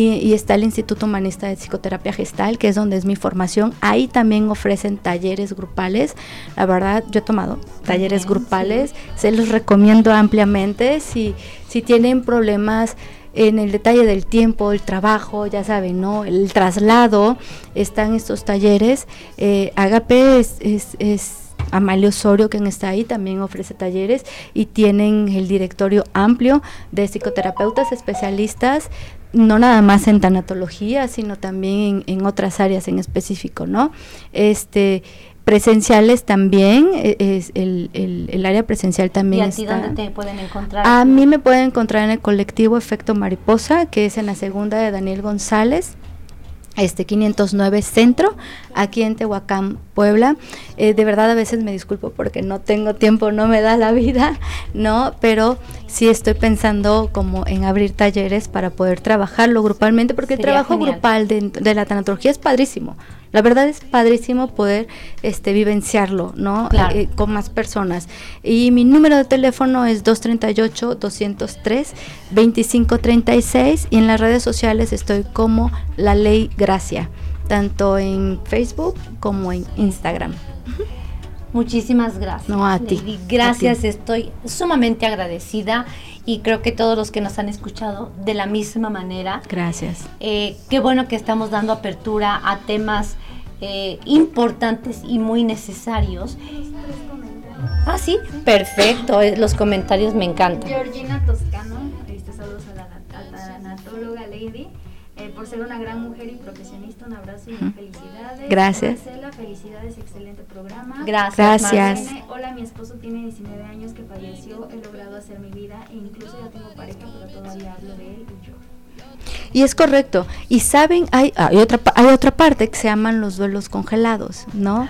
Speaker 2: y, está el Instituto Humanista de Psicoterapia Gestal, que es donde es mi formación. Ahí también ofrecen talleres grupales. La verdad, yo he tomado talleres grupales, se los recomiendo ampliamente. Si, si tienen problemas en el detalle del tiempo, el trabajo, ya saben, ¿no? El traslado, están estos talleres. Eh, Agape es, es, Amalio Osorio, quien está ahí, también ofrece talleres y tienen el directorio amplio de psicoterapeutas especialistas no nada más en tanatología, sino también en, otras áreas en específico, ¿no? Este, presenciales también, e, es el, el, área presencial también
Speaker 1: ¿Y a ti dónde te pueden encontrar?
Speaker 2: A mí me pueden encontrar en el colectivo Efecto Mariposa, que es en la segunda de Daniel González, este 509 Centro, aquí en Tehuacán, Puebla. Eh, de verdad a veces me disculpo porque no tengo tiempo, no me da la vida, ¿no? Pero sí estoy pensando como en abrir talleres para poder trabajarlo grupalmente, porque el trabajo grupal de, de la tanatología es padrísimo. La verdad es padrísimo poder este, vivenciarlo, ¿no? Eh, eh, con más personas. Y mi número de teléfono es 238-203-2536 y en las redes sociales estoy como La Ley Gracia, tanto en Facebook como en Instagram.
Speaker 1: Muchísimas gracias.
Speaker 2: No, a ti.
Speaker 1: Gracias, estoy sumamente agradecida y creo que todos los que nos han escuchado de la misma manera.
Speaker 2: Gracias.
Speaker 1: Eh, qué bueno que estamos dando apertura a temas eh, importantes y muy necesarios. Ah, sí, perfecto, eh, los comentarios me encantan.
Speaker 3: Georgina Toscano, la, anatóloga Lady. por ser una gran mujer y profesionista, un abrazo y felicidades.
Speaker 2: Gracias.
Speaker 3: Marcela, felicidades, excelente programa.
Speaker 2: Gracias. Gracias.
Speaker 3: Hola, mi esposo tiene 19 años que falleció, he logrado hacer mi vida e incluso ya tengo pareja, pero todavía hablo de él y yo.
Speaker 2: Y es correcto. Y saben, hay, hay, otra, hay otra parte que se llaman los duelos congelados, ¿no?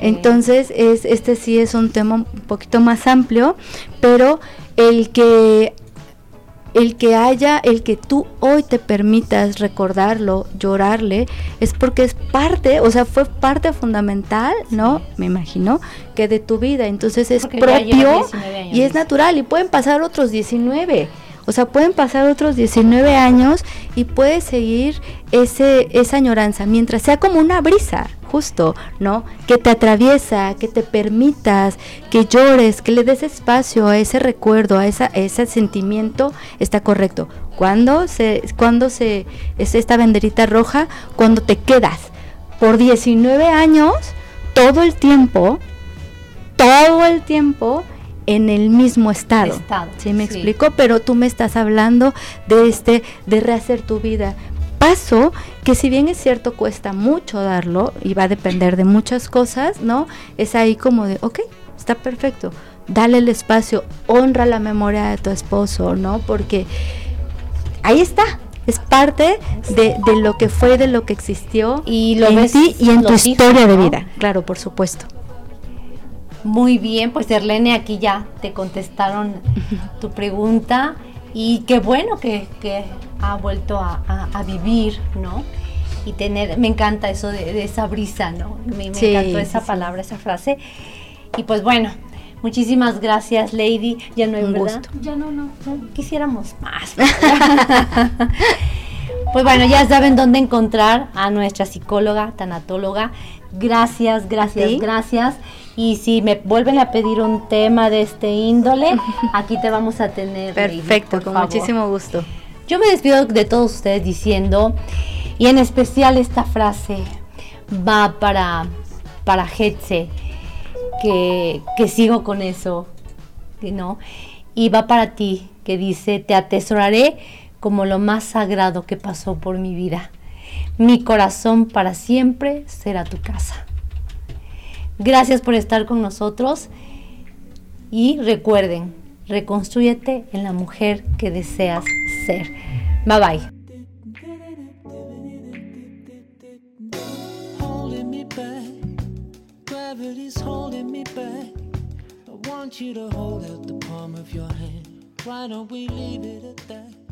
Speaker 2: Entonces, es, este sí es un tema un poquito más amplio, pero el que el que haya, el que tú hoy te permitas recordarlo, llorarle, es porque es parte, o sea, fue parte fundamental, ¿no? Me imagino, que de tu vida. Entonces es propio y es natural y pueden pasar otros 19. O sea, pueden pasar otros 19 años y puedes seguir ese, esa añoranza, mientras sea como una brisa, justo, ¿no? Que te atraviesa, que te permitas, que llores, que le des espacio a ese recuerdo, a, esa, ese sentimiento, está correcto. Cuando se, cuando se, es esta banderita roja, cuando te quedas por 19 años, todo el tiempo, todo el tiempo, en el mismo estado.
Speaker 1: estado
Speaker 2: ¿Sí me explico? Pero tú me estás hablando de este de rehacer tu vida. Paso que si bien es cierto cuesta mucho darlo y va a depender de muchas cosas, ¿no? Es ahí como de, ok, está perfecto. Dale el espacio, honra la memoria de tu esposo, ¿no? Porque ahí está, es parte de, de, lo que fue, de lo que existió
Speaker 1: y lo
Speaker 2: en ti y en tu historia de vida. Claro, por supuesto.
Speaker 1: Muy bien, pues Erlene, aquí ya te contestaron tu pregunta y qué bueno que, ha vuelto a, vivir, ¿no? Y tener, me encanta eso de, esa brisa, ¿no? Me, encantó esa palabra, esa frase. Y pues bueno, muchísimas gracias, Lady. Ya no hay
Speaker 2: Un gusto.
Speaker 3: Ya no, no.
Speaker 1: Quisiéramos más. pues bueno, ya saben dónde encontrar a nuestra psicóloga, tanatóloga. Gracias, gracias, gracias. Y si me vuelven a pedir un tema de este índole, aquí te vamos a tener.
Speaker 2: Perfecto, con muchísimo gusto.
Speaker 1: Yo me despido de todos ustedes diciendo, y en especial esta frase va para, para que, que sigo con eso, ¿no? Y va para ti, que dice, te atesoraré como lo más sagrado que pasó por mi vida. Mi corazón para siempre será tu casa. Gracias por estar con nosotros y recuerden, reconstruyete en la mujer que deseas ser. Bye bye. Gravity's holding me back. I want you to hold out the palm of your hand. Why don't we leave it at that?